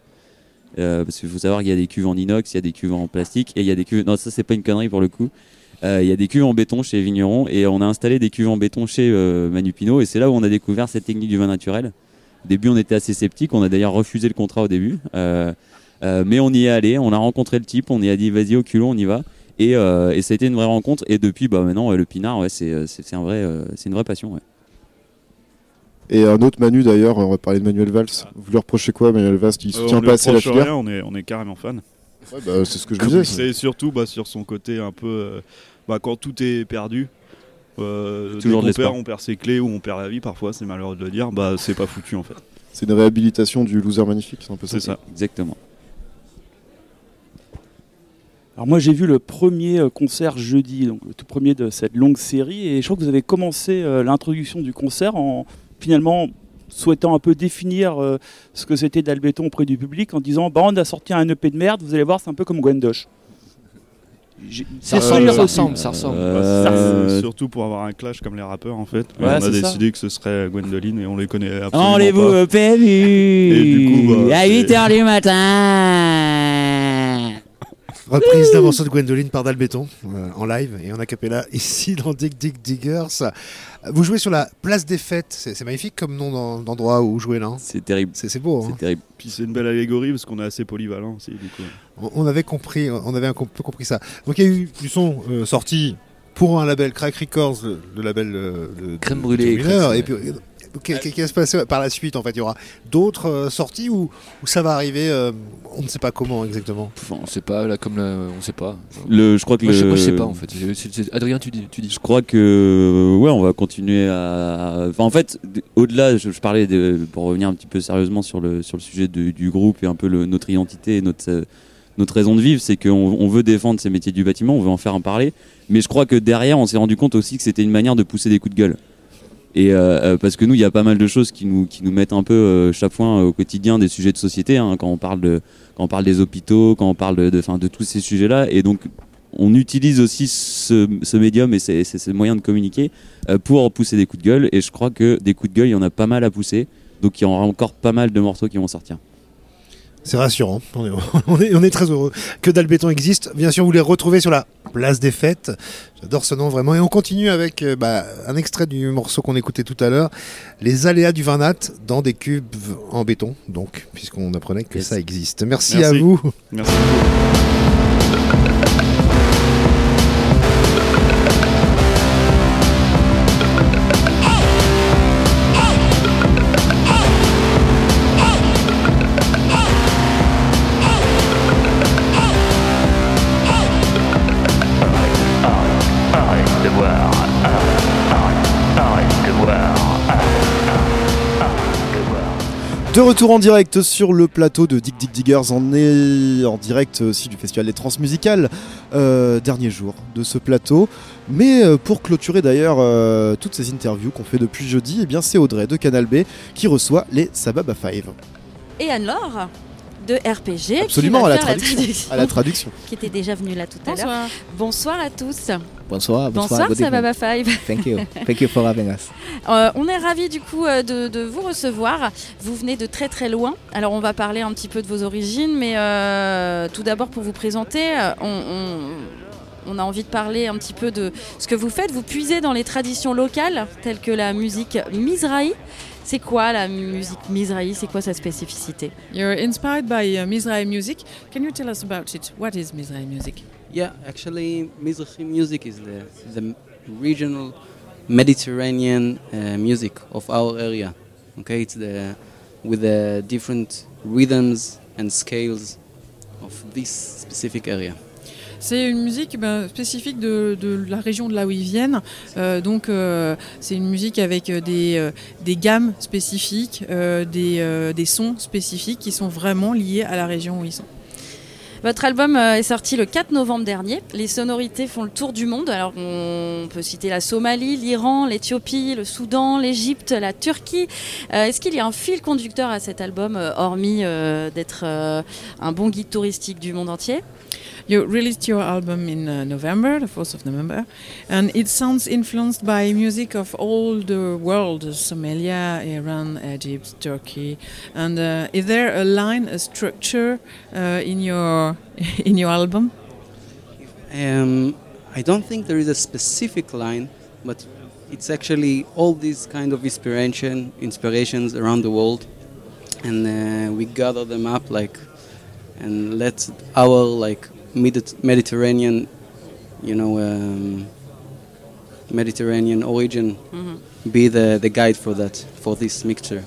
Parce qu'il faut savoir qu'il y a des cuves en inox, il y a des cuves en plastique et il y a des cuves. Non, ça c'est pas une connerie pour le coup. Il y a des cuves en béton chez Vigneron et on a installé des cuves en béton chez Manu Pinot et c'est là où on a découvert cette technique du vin naturel. Au début, on était assez sceptique, on a d'ailleurs refusé le contrat au début, mais on y est allé, on a rencontré le type, on y a dit vas-y au culot, on y va. Et, euh, et ça a été une vraie rencontre. Et depuis, bah maintenant, euh, le pinard, ouais, c'est euh, c'est- un vrai, euh, c'est une vraie passion. Ouais. Et un autre Manu d'ailleurs, on va parler de Manuel Valls. Vous lui reprochez quoi, Manuel Valls Il Euh, soutient on pas assez la filière rien, on est, on est carrément fan. Ouais, bah, c'est ce que je disais. C'est surtout bah, sur son côté un peu. euh, bah, quand tout est perdu. Euh, Toujours l'espoir. perd, on perd ses clés ou on perd la vie parfois, c'est malheureux de le dire. Bah, c'est pas foutu en fait. C'est une réhabilitation du loser magnifique, c'est un peu ça. C'est ça. Exactement. Alors moi j'ai vu le premier euh, concert jeudi, donc le tout premier de cette longue série, et je crois que vous avez commencé euh, l'introduction du concert en finalement souhaitant un peu définir euh, ce que c'était Dalbéton auprès du public en disant bah on a sorti un EP de merde, vous allez voir c'est un peu comme Gwendosh. J'ai- Ça c'est ressemble, sûr, ça euh, ressemble, ça ressemble. Bah, c'est Euh, surtout pour avoir un clash comme les rappeurs en fait. Ouais, on a ça. décidé que ce serait Gwendoline et on les connaît absolument pas. au PMU Et du coup, bah, à c'est- 8h du matin. Reprise d'un morceau de Gwendoline par Dalbéton euh, en live et en acapella ici (laughs) dans Dig Dig Diggers. Vous jouez sur la place des fêtes, c'est magnifique comme nom d'en- d'endroit où jouer là. hein. C'est terrible. C'est c'est beau. hein. C'est terrible. Puis c'est une belle allégorie parce qu'on est assez polyvalent aussi du coup. On- On avait compris, on avait un peu compris ça. Donc il y a eu du son euh, sorti pour un label Crack Records, le, le label euh, de, Crème de- brûlée, de Winner, crème- et puis qu'est-ce qui va se passer par la suite en fait Il y aura d'autres euh, sorties ou, ou ça va arriver euh, On ne sait pas comment exactement? Enfin, on sait pas, là, comme là, on sait pas. Le, je crois que moi, je, moi, je sais pas en fait. C'est- c'est- c'est- Adrien, tu dis, tu dis. Je crois que ouais, on va continuer à. Enfin, en fait, au-delà, je, je parlais de, pour revenir un petit peu sérieusement sur le sur le sujet de- du groupe et un peu le- notre identité et notre euh, notre raison de vivre, c'est qu'on on veut défendre ces métiers du bâtiment, on veut en faire en parler. Mais je crois que derrière, on s'est rendu compte aussi que c'était une manière de pousser des coups de gueule. Et euh, euh, parce que nous, il y a pas mal de choses qui nous qui nous mettent un peu euh, chaque fois euh, au quotidien des sujets de société. hein, quand on parle quand on parle des hôpitaux, quand on parle de, enfin, de tous ces sujets-là. Et donc, on utilise aussi ce, ce médium et ces moyens de communiquer euh, pour pousser des coups de gueule. Et je crois que des coups de gueule, il y en a pas mal à pousser. Donc, il y aura encore pas mal de morceaux qui vont sortir. C'est rassurant, on est, (laughs) on, est, on est très heureux que Dalbéton existe. Bien sûr, vous les retrouvez sur la place des fêtes. J'adore ce nom vraiment. Et on continue avec euh, bah, un extrait du morceau qu'on écoutait tout à l'heure, Les aléas du vin nat dans des cubes en béton, donc, puisqu'on apprenait que ça existe. Merci, Merci. à vous. Merci. De retour en direct sur le plateau de Dig Dig Diggers, on est en direct aussi du Festival des Transmusicales, euh, dernier jour de ce plateau. Mais euh, pour clôturer d'ailleurs euh, toutes ces interviews qu'on fait depuis jeudi, eh bien c'est Audrey de Canal B qui reçoit les Sababa 5. Et Anne-Laure? De RPG. Absolument, à la traduction, à la traduction. (laughs) Qui était déjà venue là tout à l'heure. Bonsoir. À tous. Bonsoir, bonsoir. Bonsoir, ça va, Five. (laughs) Thank you. Thank you for having us. Euh, on est ravis du coup euh, de, de vous recevoir. Vous venez de très très loin. Alors on va parler un petit peu de vos origines, mais euh, tout d'abord pour vous présenter, on, on- on a envie de parler un petit peu de ce que vous faites. Vous puisez dans les traditions locales telles que la musique Mizrahi. C'est quoi la musique Mizrahi? C'est quoi sa spécificité? You're inspired by uh, Mizrahi music. Can you tell us about it? What is Mizrahi music? Yeah, actually, Mizrahi music is the, the regional Mediterranean uh, music of our area. Okay, it's the with the different rhythms and scales of this specific area. C'est une musique ben, spécifique de, la région de là où ils viennent. Euh, donc, euh, c'est une musique avec euh, des, gammes spécifiques, des, sons spécifiques qui sont vraiment liés à la région où ils sont. Votre album est sorti le 4 novembre dernier. Les sonorités font le tour du monde. Alors on peut citer la Somalie, l'Iran, l'Éthiopie, le Soudan, l'Égypte, la Turquie. Est-ce qu'il y a un fil conducteur à cet album, hormis d'être un bon guide touristique du monde entier? You released your album in uh, November, the 4th of November, and it sounds influenced by music of all the world Somalia, Iran, Egypt, Turkey. And uh, is there a line, a structure uh, in, your, (laughs) in your album? Um, I don't think there is a specific line, but it's actually all these kind of inspiration, inspirations around the world, and uh, we gather them up like, and let our like Medi- Mediterranean, you know, um, Mediterranean origin Mhm. be the, the guide for that, for this mixture.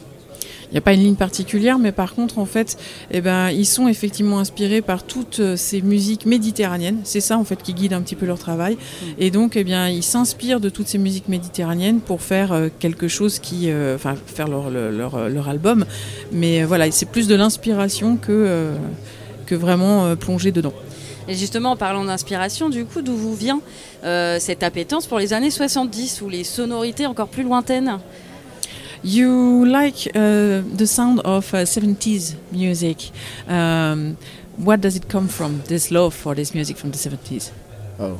Il n'y a pas une ligne particulière, mais par contre, en fait, eh ben, ils sont effectivement inspirés par toutes euh, ces musiques méditerranéennes. C'est ça, en fait, qui guide un petit peu leur travail. Et donc, eh bien, ils s'inspirent de toutes ces musiques méditerranéennes pour faire euh, quelque chose qui, euh, enfin, faire leur, leur, leur- leur album. Mais euh, voilà, c'est plus de l'inspiration que, euh, que vraiment euh, plonger dedans. Et justement, en parlant d'inspiration, du coup, d'où vous vient euh, cette appétence pour les années 70 ou les sonorités encore plus lointaines? You like uh, the sound of uh, 70s music. Um, what does it come from, this love for this music from the 70s? Oh.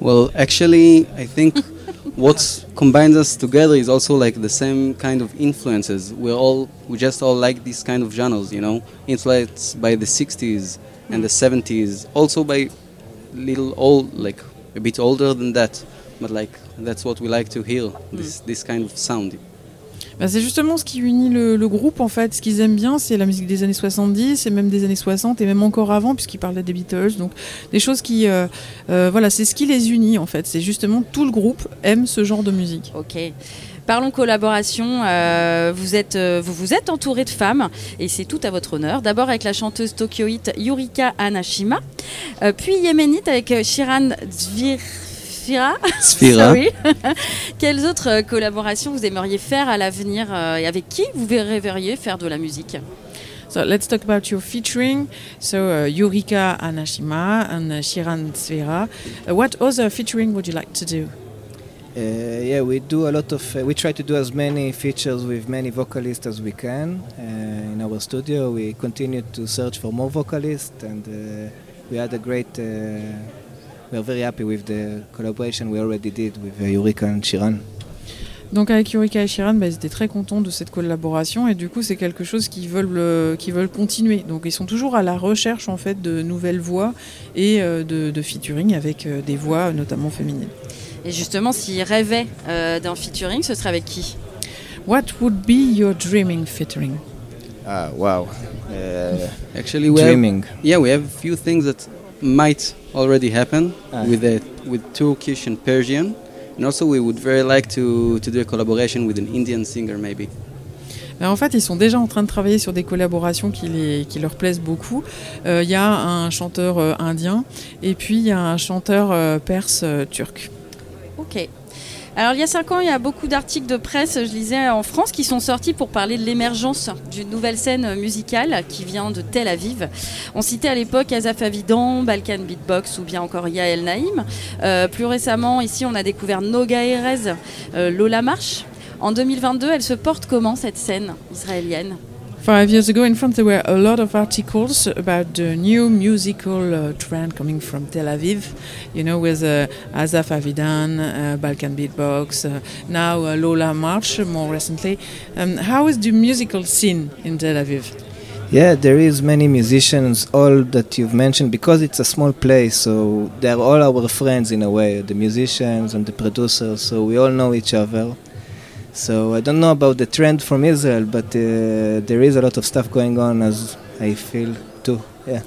Well, actually, I think (laughs) what combines us together is also like the same kind of influences. We're all, we just all like these kind of genres, you know, influenced by the 60s and the 70s, also by little old, like a bit older than that, but like that's what we like to hear, this, this kind of sound. Bah, c'est justement ce qui unit le, le groupe en fait. Ce qu'ils aiment bien, c'est la musique des années 70 et même des années 60 et même encore avant, puisqu'ils parlaient des Beatles. Donc des choses qui, euh, euh, voilà, c'est ce qui les unit en fait. C'est justement tout le groupe aime ce genre de musique. Ok. Parlons collaboration. euh, vous, êtes, euh, vous vous êtes entouré de femmes et c'est tout à votre honneur. D'abord avec la chanteuse tokyoïte Yurika Anashima, euh, puis yéménite avec Shiran Zvira. (laughs) Sphira. Sorry. (laughs) Quelles autres collaborations vous aimeriez faire à l'avenir et avec qui vous rêveriez faire de la musique? So let's talk about your featuring. So uh, Yurika Anashima and uh, Shiran Svera. Uh, what other featuring would you like to do? Uh, yeah, we do a lot of. Uh, we try to do as many features with many vocalists as we can uh, in our studio. We continue to search for more vocalists, and we had a great. We are very happy with the collaboration we already did with Eureka and Shiran. Donc avec Yurika et Shiran, bah, ils étaient très contents de cette collaboration et du coup c'est quelque chose qu'ils veulent, euh, qu'ils veulent continuer. Donc ils sont toujours à la recherche en fait de nouvelles voix et euh, de, de featuring avec euh, des voix notamment féminines. Et justement, s'ils rêvaient euh, d'un featuring, ce serait avec qui? What would be your dreaming featuring? Ah, wow. Uh, Actually, we dreaming. Have, yeah, we have a few things that might already happen Ah. with the, with Turkish and Persian, and also we would very like to to do a collaboration with an Indian singer maybe. Ben, en fait, ils sont déjà en train de travailler sur des collaborations qui, les- qui leur plaisent beaucoup. Euh, Il y a un chanteur euh, indien et puis il y a un chanteur euh, perse euh, turc. Alors il y a cinq ans, il y a beaucoup d'articles de presse, je lisais en France, qui sont sortis pour parler de l'émergence d'une nouvelle scène musicale qui vient de Tel Aviv. On citait à l'époque Azaf Avidan, Balkan Beatbox ou bien encore Yael Naïm. Euh, plus récemment, ici, on a découvert Noga Erez, euh, Lola March. En 2022, elle se porte comment cette scène israélienne? Five years ago in France, there were a lot of articles about the new musical uh, trend coming from Tel Aviv, you know, with uh, Azaf Avidan, uh, Balkan Beatbox, uh, now uh, Lola March more recently. Um, how is the musical scene in Tel Aviv? Yeah, there is many musicians, all that you've mentioned, because it's a small place. So they're all our friends in a way, the musicians and the producers. So we all know each other. So I don't know about the trend from Israel, but uh, there is a lot of stuff going on, as I feel too. Yeah.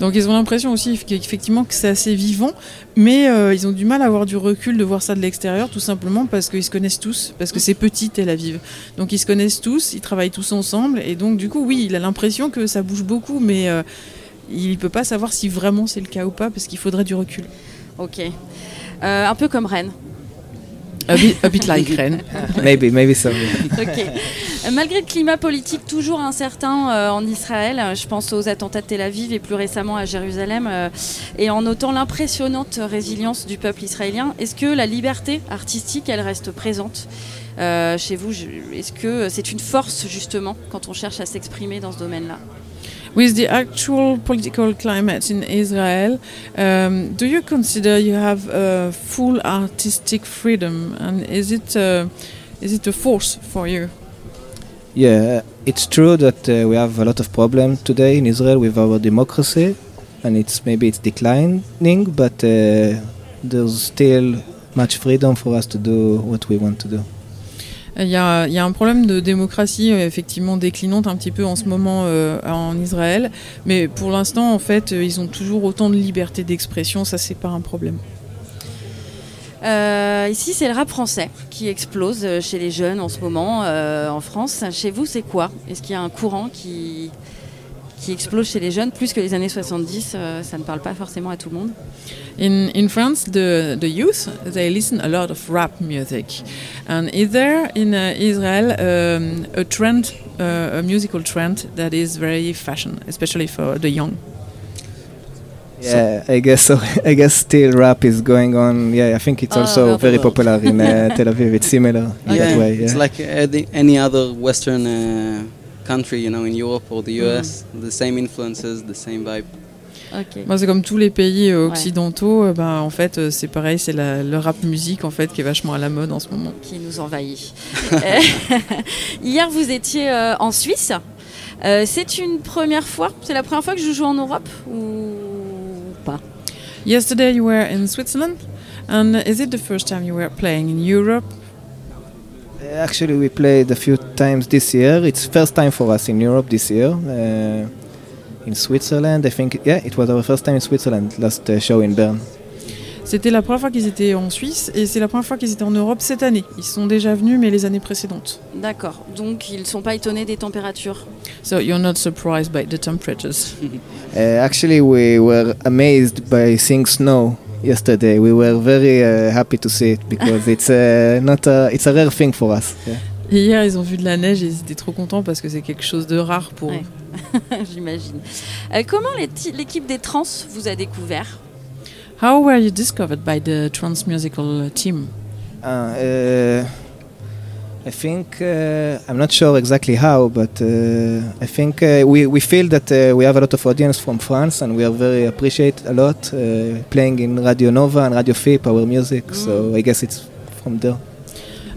Donc ils ont l'impression aussi qu'effectivement que c'est assez vivant, mais euh, ils ont du mal à avoir du recul de voir ça de l'extérieur, tout simplement parce qu'ils se connaissent tous, parce que c'est petit Tel Aviv. Donc ils se connaissent tous, ils travaillent tous ensemble, et donc du coup oui, il a l'impression que ça bouge beaucoup, mais euh, il peut pas savoir si vraiment c'est le cas ou pas, parce qu'il faudrait du recul. Ok. Euh, un peu comme Rennes. A bit, a bit like Rennes. (laughs) maybe, maybe so. Ok. Euh, Malgré le climat politique toujours incertain euh, en Israël, euh, je pense aux attentats de Tel Aviv et plus récemment à Jérusalem, euh, et en notant l'impressionnante résilience du peuple israélien, est-ce que la liberté artistique, elle reste présente euh, chez vous? Est-ce que c'est une force justement quand on cherche à s'exprimer dans ce domaine-là? With the actual political climate in Israel, um, do you consider you have uh, full artistic freedom, and is it uh, is it a force for you? Yeah, it's true that uh, we have a lot of problems today in Israel with our democracy, and it's maybe it's declining, but uh, there's still much freedom for us to do what we want to do. Il y, a, un problème de démocratie euh, effectivement déclinante un petit peu en ce moment euh, en Israël, mais pour l'instant en fait euh, ils ont toujours autant de liberté d'expression, ça c'est pas un problème. Ici, c'est le rap français qui explose chez les jeunes en ce moment en France. Chez vous, c'est quoi? Est-ce qu'il y a un courant qui, qui explose chez les jeunes plus que les années 70 euh, Ça ne parle pas forcément à tout le monde. In in France, the the youth they listen a lot of rap music, and is there in uh, Israel um, a trend, uh, a musical trend that is very fashion, especially for the young? Yeah, I guess so. (laughs) I guess still rap is going on. Yeah, I think it's All also very popular in uh, Tel Aviv. It's similar in (laughs) yeah, that way. it's yeah. like any, any other Western uh, country, you know, in Europe or the Mm. US. The same influences, the same vibe. Moi, c'est comme tous les pays euh, occidentaux. euh, ben, en fait, euh, c'est pareil, c'est le rap musique en fait qui est vachement à la mode en ce moment. Qui nous envahit. (laughs) Hier, vous étiez euh, en Suisse. Euh, c'est une première fois C'est la première fois que je joue en Europe ou pas? Yesterday you were in Switzerland, and is it the first time you were playing in Europe? Actually, we played a few times this year. It's first time for us in Europe this year. Uh, in Switzerland, I think. Yeah, it was our first time in Switzerland. Last uh, show in Bern. C'était la première fois qu'ils étaient en Suisse et c'est la première fois qu'ils étaient en Europe cette année. Ils sont déjà venus, mais les années précédentes. D'accord. Donc, ils ne sont pas étonnés des températures. So you're not surprised by the temperatures. (laughs) Uh, actually, we were amazed by seeing snow yesterday. We were very uh, happy to see it because it's uh, not a, it's a rare thing for us. Yeah. Hier, ils ont vu de la neige et ils étaient trop contents parce que c'est quelque chose de rare pour Ouais. eux. (laughs) J'imagine. Euh, comment l'équipe des trans vous a découvert? How were you discovered by the trans musical team? Uh, uh, I think uh, I'm not sure exactly how, but uh, I think uh, we we feel that uh, we have a lot of audience from France, and we are very appreciate a lot uh, playing in Radio Nova and Radio FIP our music. So I guess it's from there.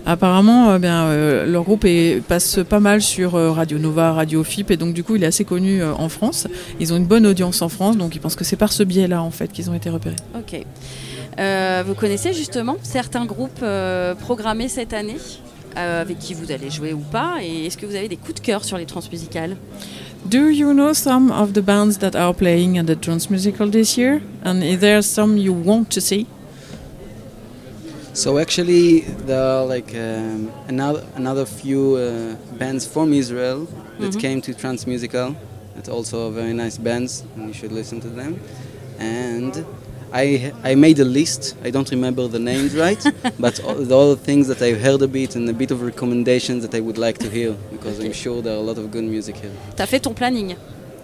Apparemment, bien, euh, leur groupe est- passe pas mal sur euh, Radio Nova, Radio FIP, et donc du coup, il est assez connu euh, en France. Ils ont une bonne audience en France, donc ils pensent que c'est par ce biais-là en fait qu'ils ont été repérés. Ok. Euh, vous connaissez justement certains groupes euh, programmés cette année? Euh, avec qui vous allez jouer ou pas Et est-ce que vous avez des coups de cœur sur les transmusicales Do you know some of the bands that are playing at the Trans Musical this year? And is there some you want to see? So actually, there are like um, another another few uh, bands from Israel that Mhm. came to Trans Musical. That also are very nice bands, and you should listen to them. And I I made a list. I don't remember the names right, (laughs) but all, the all the things that I heard a bit and a bit of recommendations that I would like to hear because I'm sure there are a lot of good music here. T'as fait ton planning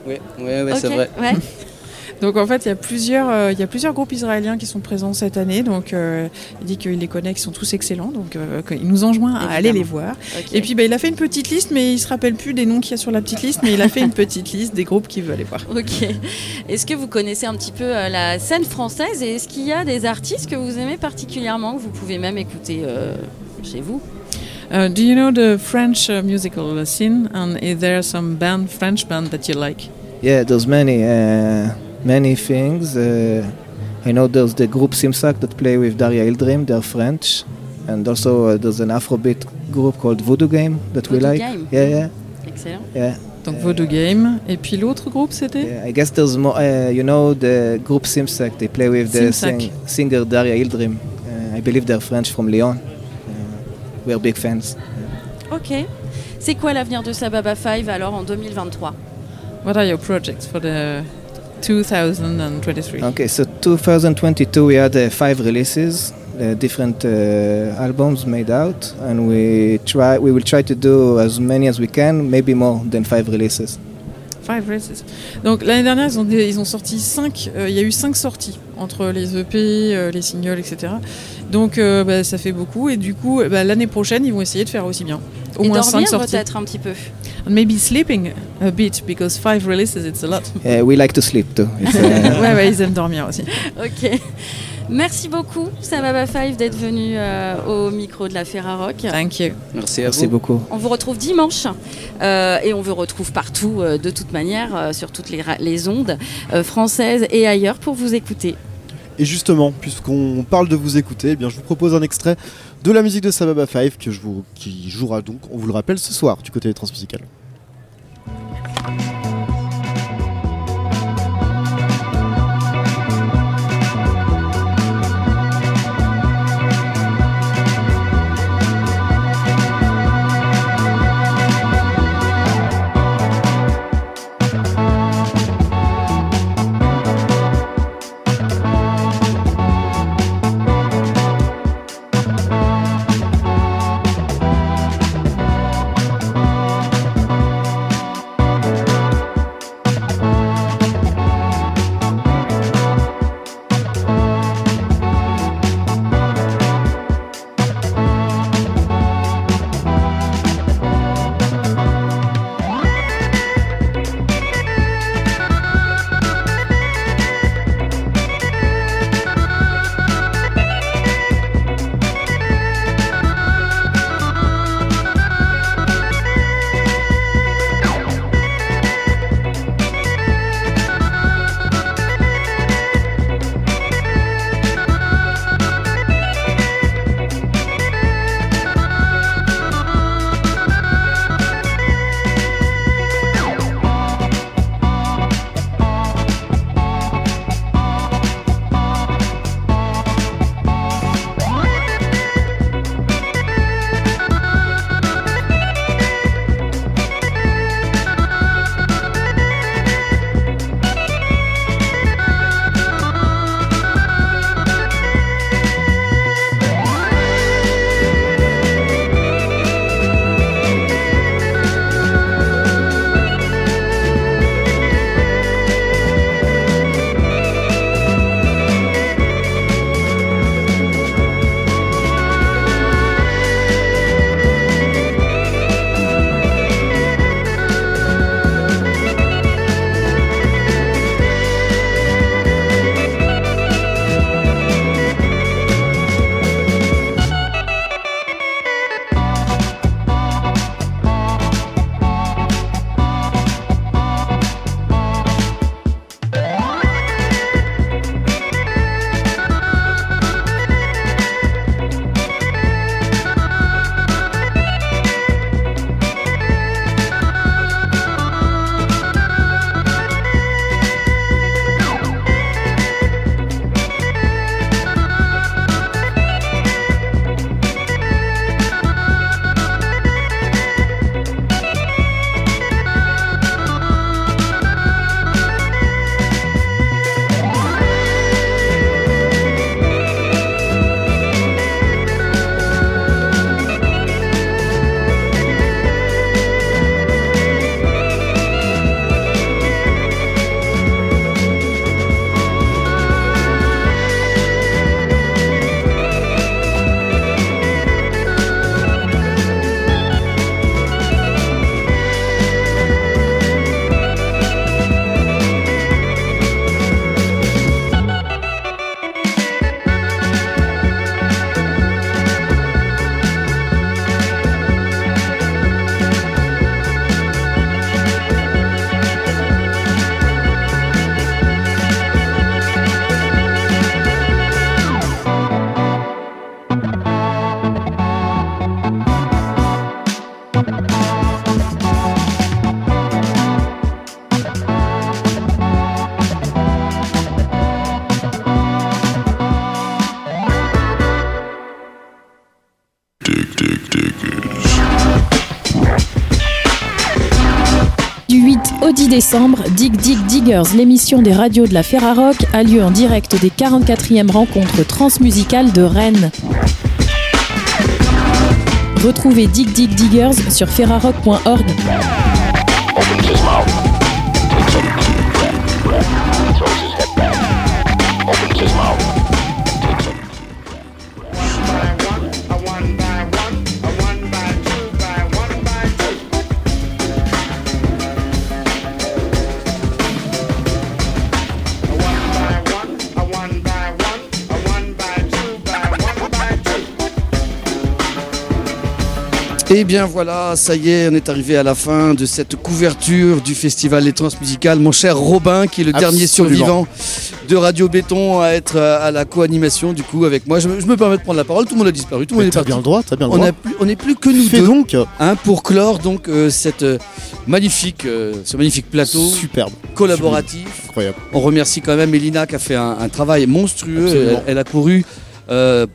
Oui, oui, oui, c'est vrai. ouais. (laughs) Donc en fait, il y a plusieurs, euh, il y a plusieurs groupes israéliens qui sont présents cette année. Donc euh, il dit qu'il les connaît, qu'ils sont tous excellents. Donc euh, il nous enjoint à aller les voir. Et puis bah, il a fait une petite liste, mais il se rappelle plus des noms qu'il y a sur la petite liste. Mais il a fait une petite liste des groupes qu'il veut aller voir. Ok. Est-ce que vous connaissez un petit peu euh, la scène française et est-ce qu'il y a des artistes que vous aimez particulièrement que vous pouvez même écouter euh, chez vous? Uh, do you know the French uh, musical scene? And is there some band, French band that you like? Yeah, there's many uh, many things. Uh, I know there's the group Simsak that play with Daria Ildrim. They're French, and also uh, there's an Afrobeat group called Voodoo Game that we Voodoo like. Game. Yeah, yeah, Excellent. yeah. Donc Voodoo Game. Et puis l'autre groupe, c'était? Yeah, I guess there's more. Uh, you know the group Simsak. They play with the sing- singer Daria Ildrim. Uh, I believe they're French from Lyon. Uh, we're big fans. Ok. C'est quoi l'avenir de Sababa 5 alors en 2023 What are your projects for the 2023? Okay, so 2022 we had uh, five releases. uh, different uh, albums made out, and we try. We will try to do as many as we can, maybe more than five releases. Five releases. Donc l'année dernière, ils ont, ils ont sorti 5, il y a eu 5 sorties entre les EP, euh, les singles, etc. Donc euh, bah, ça fait beaucoup et du coup bah, l'année prochaine ils vont essayer de faire aussi bien. Au Et moins dormir 5 sorties. peut-être un petit peu. And maybe sleeping a bit because 5 releases it's a lot. Uh, we like to sleep too. It's, (laughs) uh, ouais ouais ils aiment dormir aussi. Ok. Merci beaucoup, Sababa Five, d'être venu euh, au micro de la Ferrarock. Thank you. Merci Merci vous. beaucoup. On vous retrouve dimanche euh, et on vous retrouve partout euh, de toute manière euh, sur toutes les, les ondes euh, françaises et ailleurs pour vous écouter. Et justement, puisqu'on parle de vous écouter, eh bien, je vous propose un extrait de la musique de Sababa 5 que qui jouera donc, on vous le rappelle, ce soir du côté des transmusicales. 6 décembre, Dig Dig Diggers, l'émission des radios de la Ferrarock, a lieu en direct des 44e rencontres transmusicales de Rennes. Retrouvez Dig Dig Diggers sur ferrarock.org. Et Eh bien voilà, ça y est, on est arrivé à la fin de cette couverture du festival Les Transmusicales. Mon cher Robin, qui est le dernier survivant de Radio Béton, à être euh, à la co-animation du coup avec moi. Je, me- je me permets de prendre la parole, tout le monde a disparu, tout le monde est parti. bien le droit, t'as bien le on droit. n'est plus que nous Fais deux. donc. hein, pour clore donc euh, cette euh, magnifique, euh, ce magnifique plateau. Superbe. Collaboratif. Incroyable. On remercie quand même Elina qui a fait un, un travail monstrueux. Elle, elle a couru euh,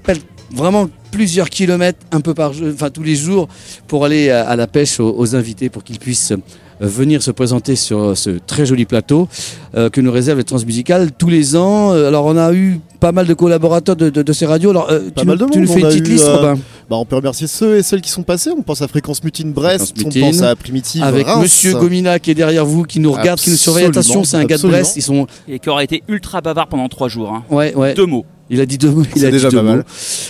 vraiment plusieurs kilomètres un peu par jour, enfin tous les jours pour aller à, à la pêche aux, aux invités pour qu'ils puissent euh, venir se présenter sur ce très joli plateau euh, que nous réserve les transmusicales tous les ans. Euh, Alors on a eu pas mal de collaborateurs de, de- de ces radios. Alors euh, Pas tu, mal nous, de tu monde. nous fais une petite eu, liste, euh, Robin bah, On peut remercier ceux et celles qui sont passés. On pense à Fréquence Mutine Brest, Fréquence on pense à Primitive avec Reims. Monsieur Gomina qui est derrière vous, qui nous regarde, qui nous surveille. Attention, c'est un gars de. Brest. Ils sont Et qui aurait été ultra bavard pendant trois jours. hein. Ouais, ouais. Deux mots. Il a dit deux mots. Il a dit déjà deux pas mal.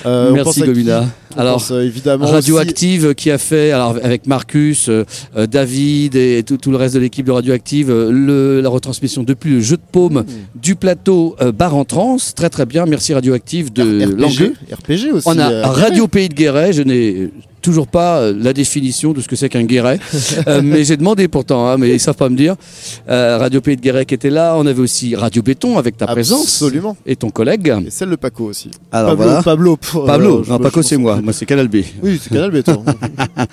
Euh, Merci Gomina. On Alors, euh, évidemment Radioactive qui a fait, alors avec Marcus, euh, euh, David et tout, tout le reste de l'équipe de Radioactive, euh, le- la retransmission depuis le jeu de paume Mmh. du plateau euh, Bar en Trans. Très très bien. Merci Radioactive de l'enjeu. RPG aussi. On a euh, Radio Pays de Guéret. Je n'ai toujours pas euh, la définition de ce que c'est qu'un guéret, (laughs) Euh, mais j'ai demandé pourtant, hein, mais ils savent pas me dire. Euh, Radio Pays de Guéret qui était là. On avait aussi Radio Béton avec ta présence Absolument. et ton collègue. Et celle de Paco aussi. Alors Pablo, voilà. Pablo. pour- Pablo, euh, non, Paco c'est moi, moi c'est Canal B. (laughs) Oui, c'est Canal B, toi. (laughs)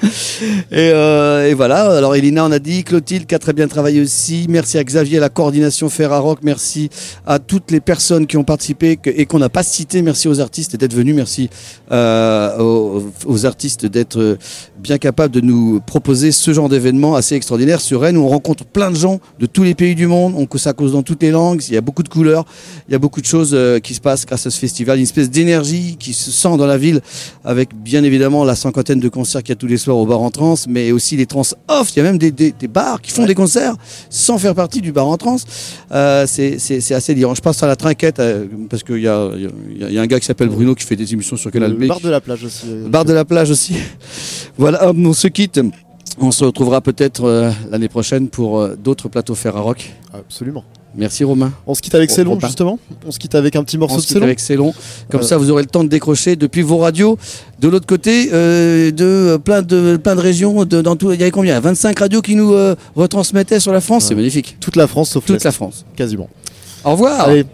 Et, euh, et voilà, alors Elina on a dit, Clotilde qui a très bien travaillé aussi, merci à Xavier à la coordination Ferrarock, merci à toutes les personnes qui ont participé et qu'on n'a pas cité, merci aux artistes d'être venus, merci euh, aux, aux artistes d'être euh, bien capables de nous proposer ce genre d'événement assez extraordinaire sur Rennes où on rencontre plein de gens de tous les pays du monde, on, ça cause dans toutes les langues, il y a beaucoup de couleurs, il y a beaucoup de choses euh, qui se passent grâce à ce festival, une espèce d'énergie qui se sent dans la ville avec bien évidemment la cinquantaine de concerts qu'il y a tous les soirs au bar en trans, mais aussi les trans off. Il y a même des, des- des bars qui font des concerts sans faire partie du bar en trans. Euh, c'est- assez liant. Je passe à la trinquette euh, parce qu'il y a, y a- il y a un gars qui s'appelle Bruno qui fait des émissions sur Canal B. Bar de la plage aussi. Bar de la plage aussi. Voilà, on se quitte. On se retrouvera peut-être euh, l'année prochaine pour euh, d'autres plateaux Ferrarock. Absolument. Merci Romain. On se quitte avec On Célon justement On se quitte avec un petit morceau On de se quitte Célon avec Célon. Comme Euh, ça, vous aurez le temps de décrocher depuis vos radios. De l'autre côté, euh, de plein de plein de régions, de, dans tout, il y avait combien? 25 radios qui nous euh, retransmettaient sur la France? C'est magnifique. Toute la France sauf Toute la France. Quasiment. Au revoir. Allez,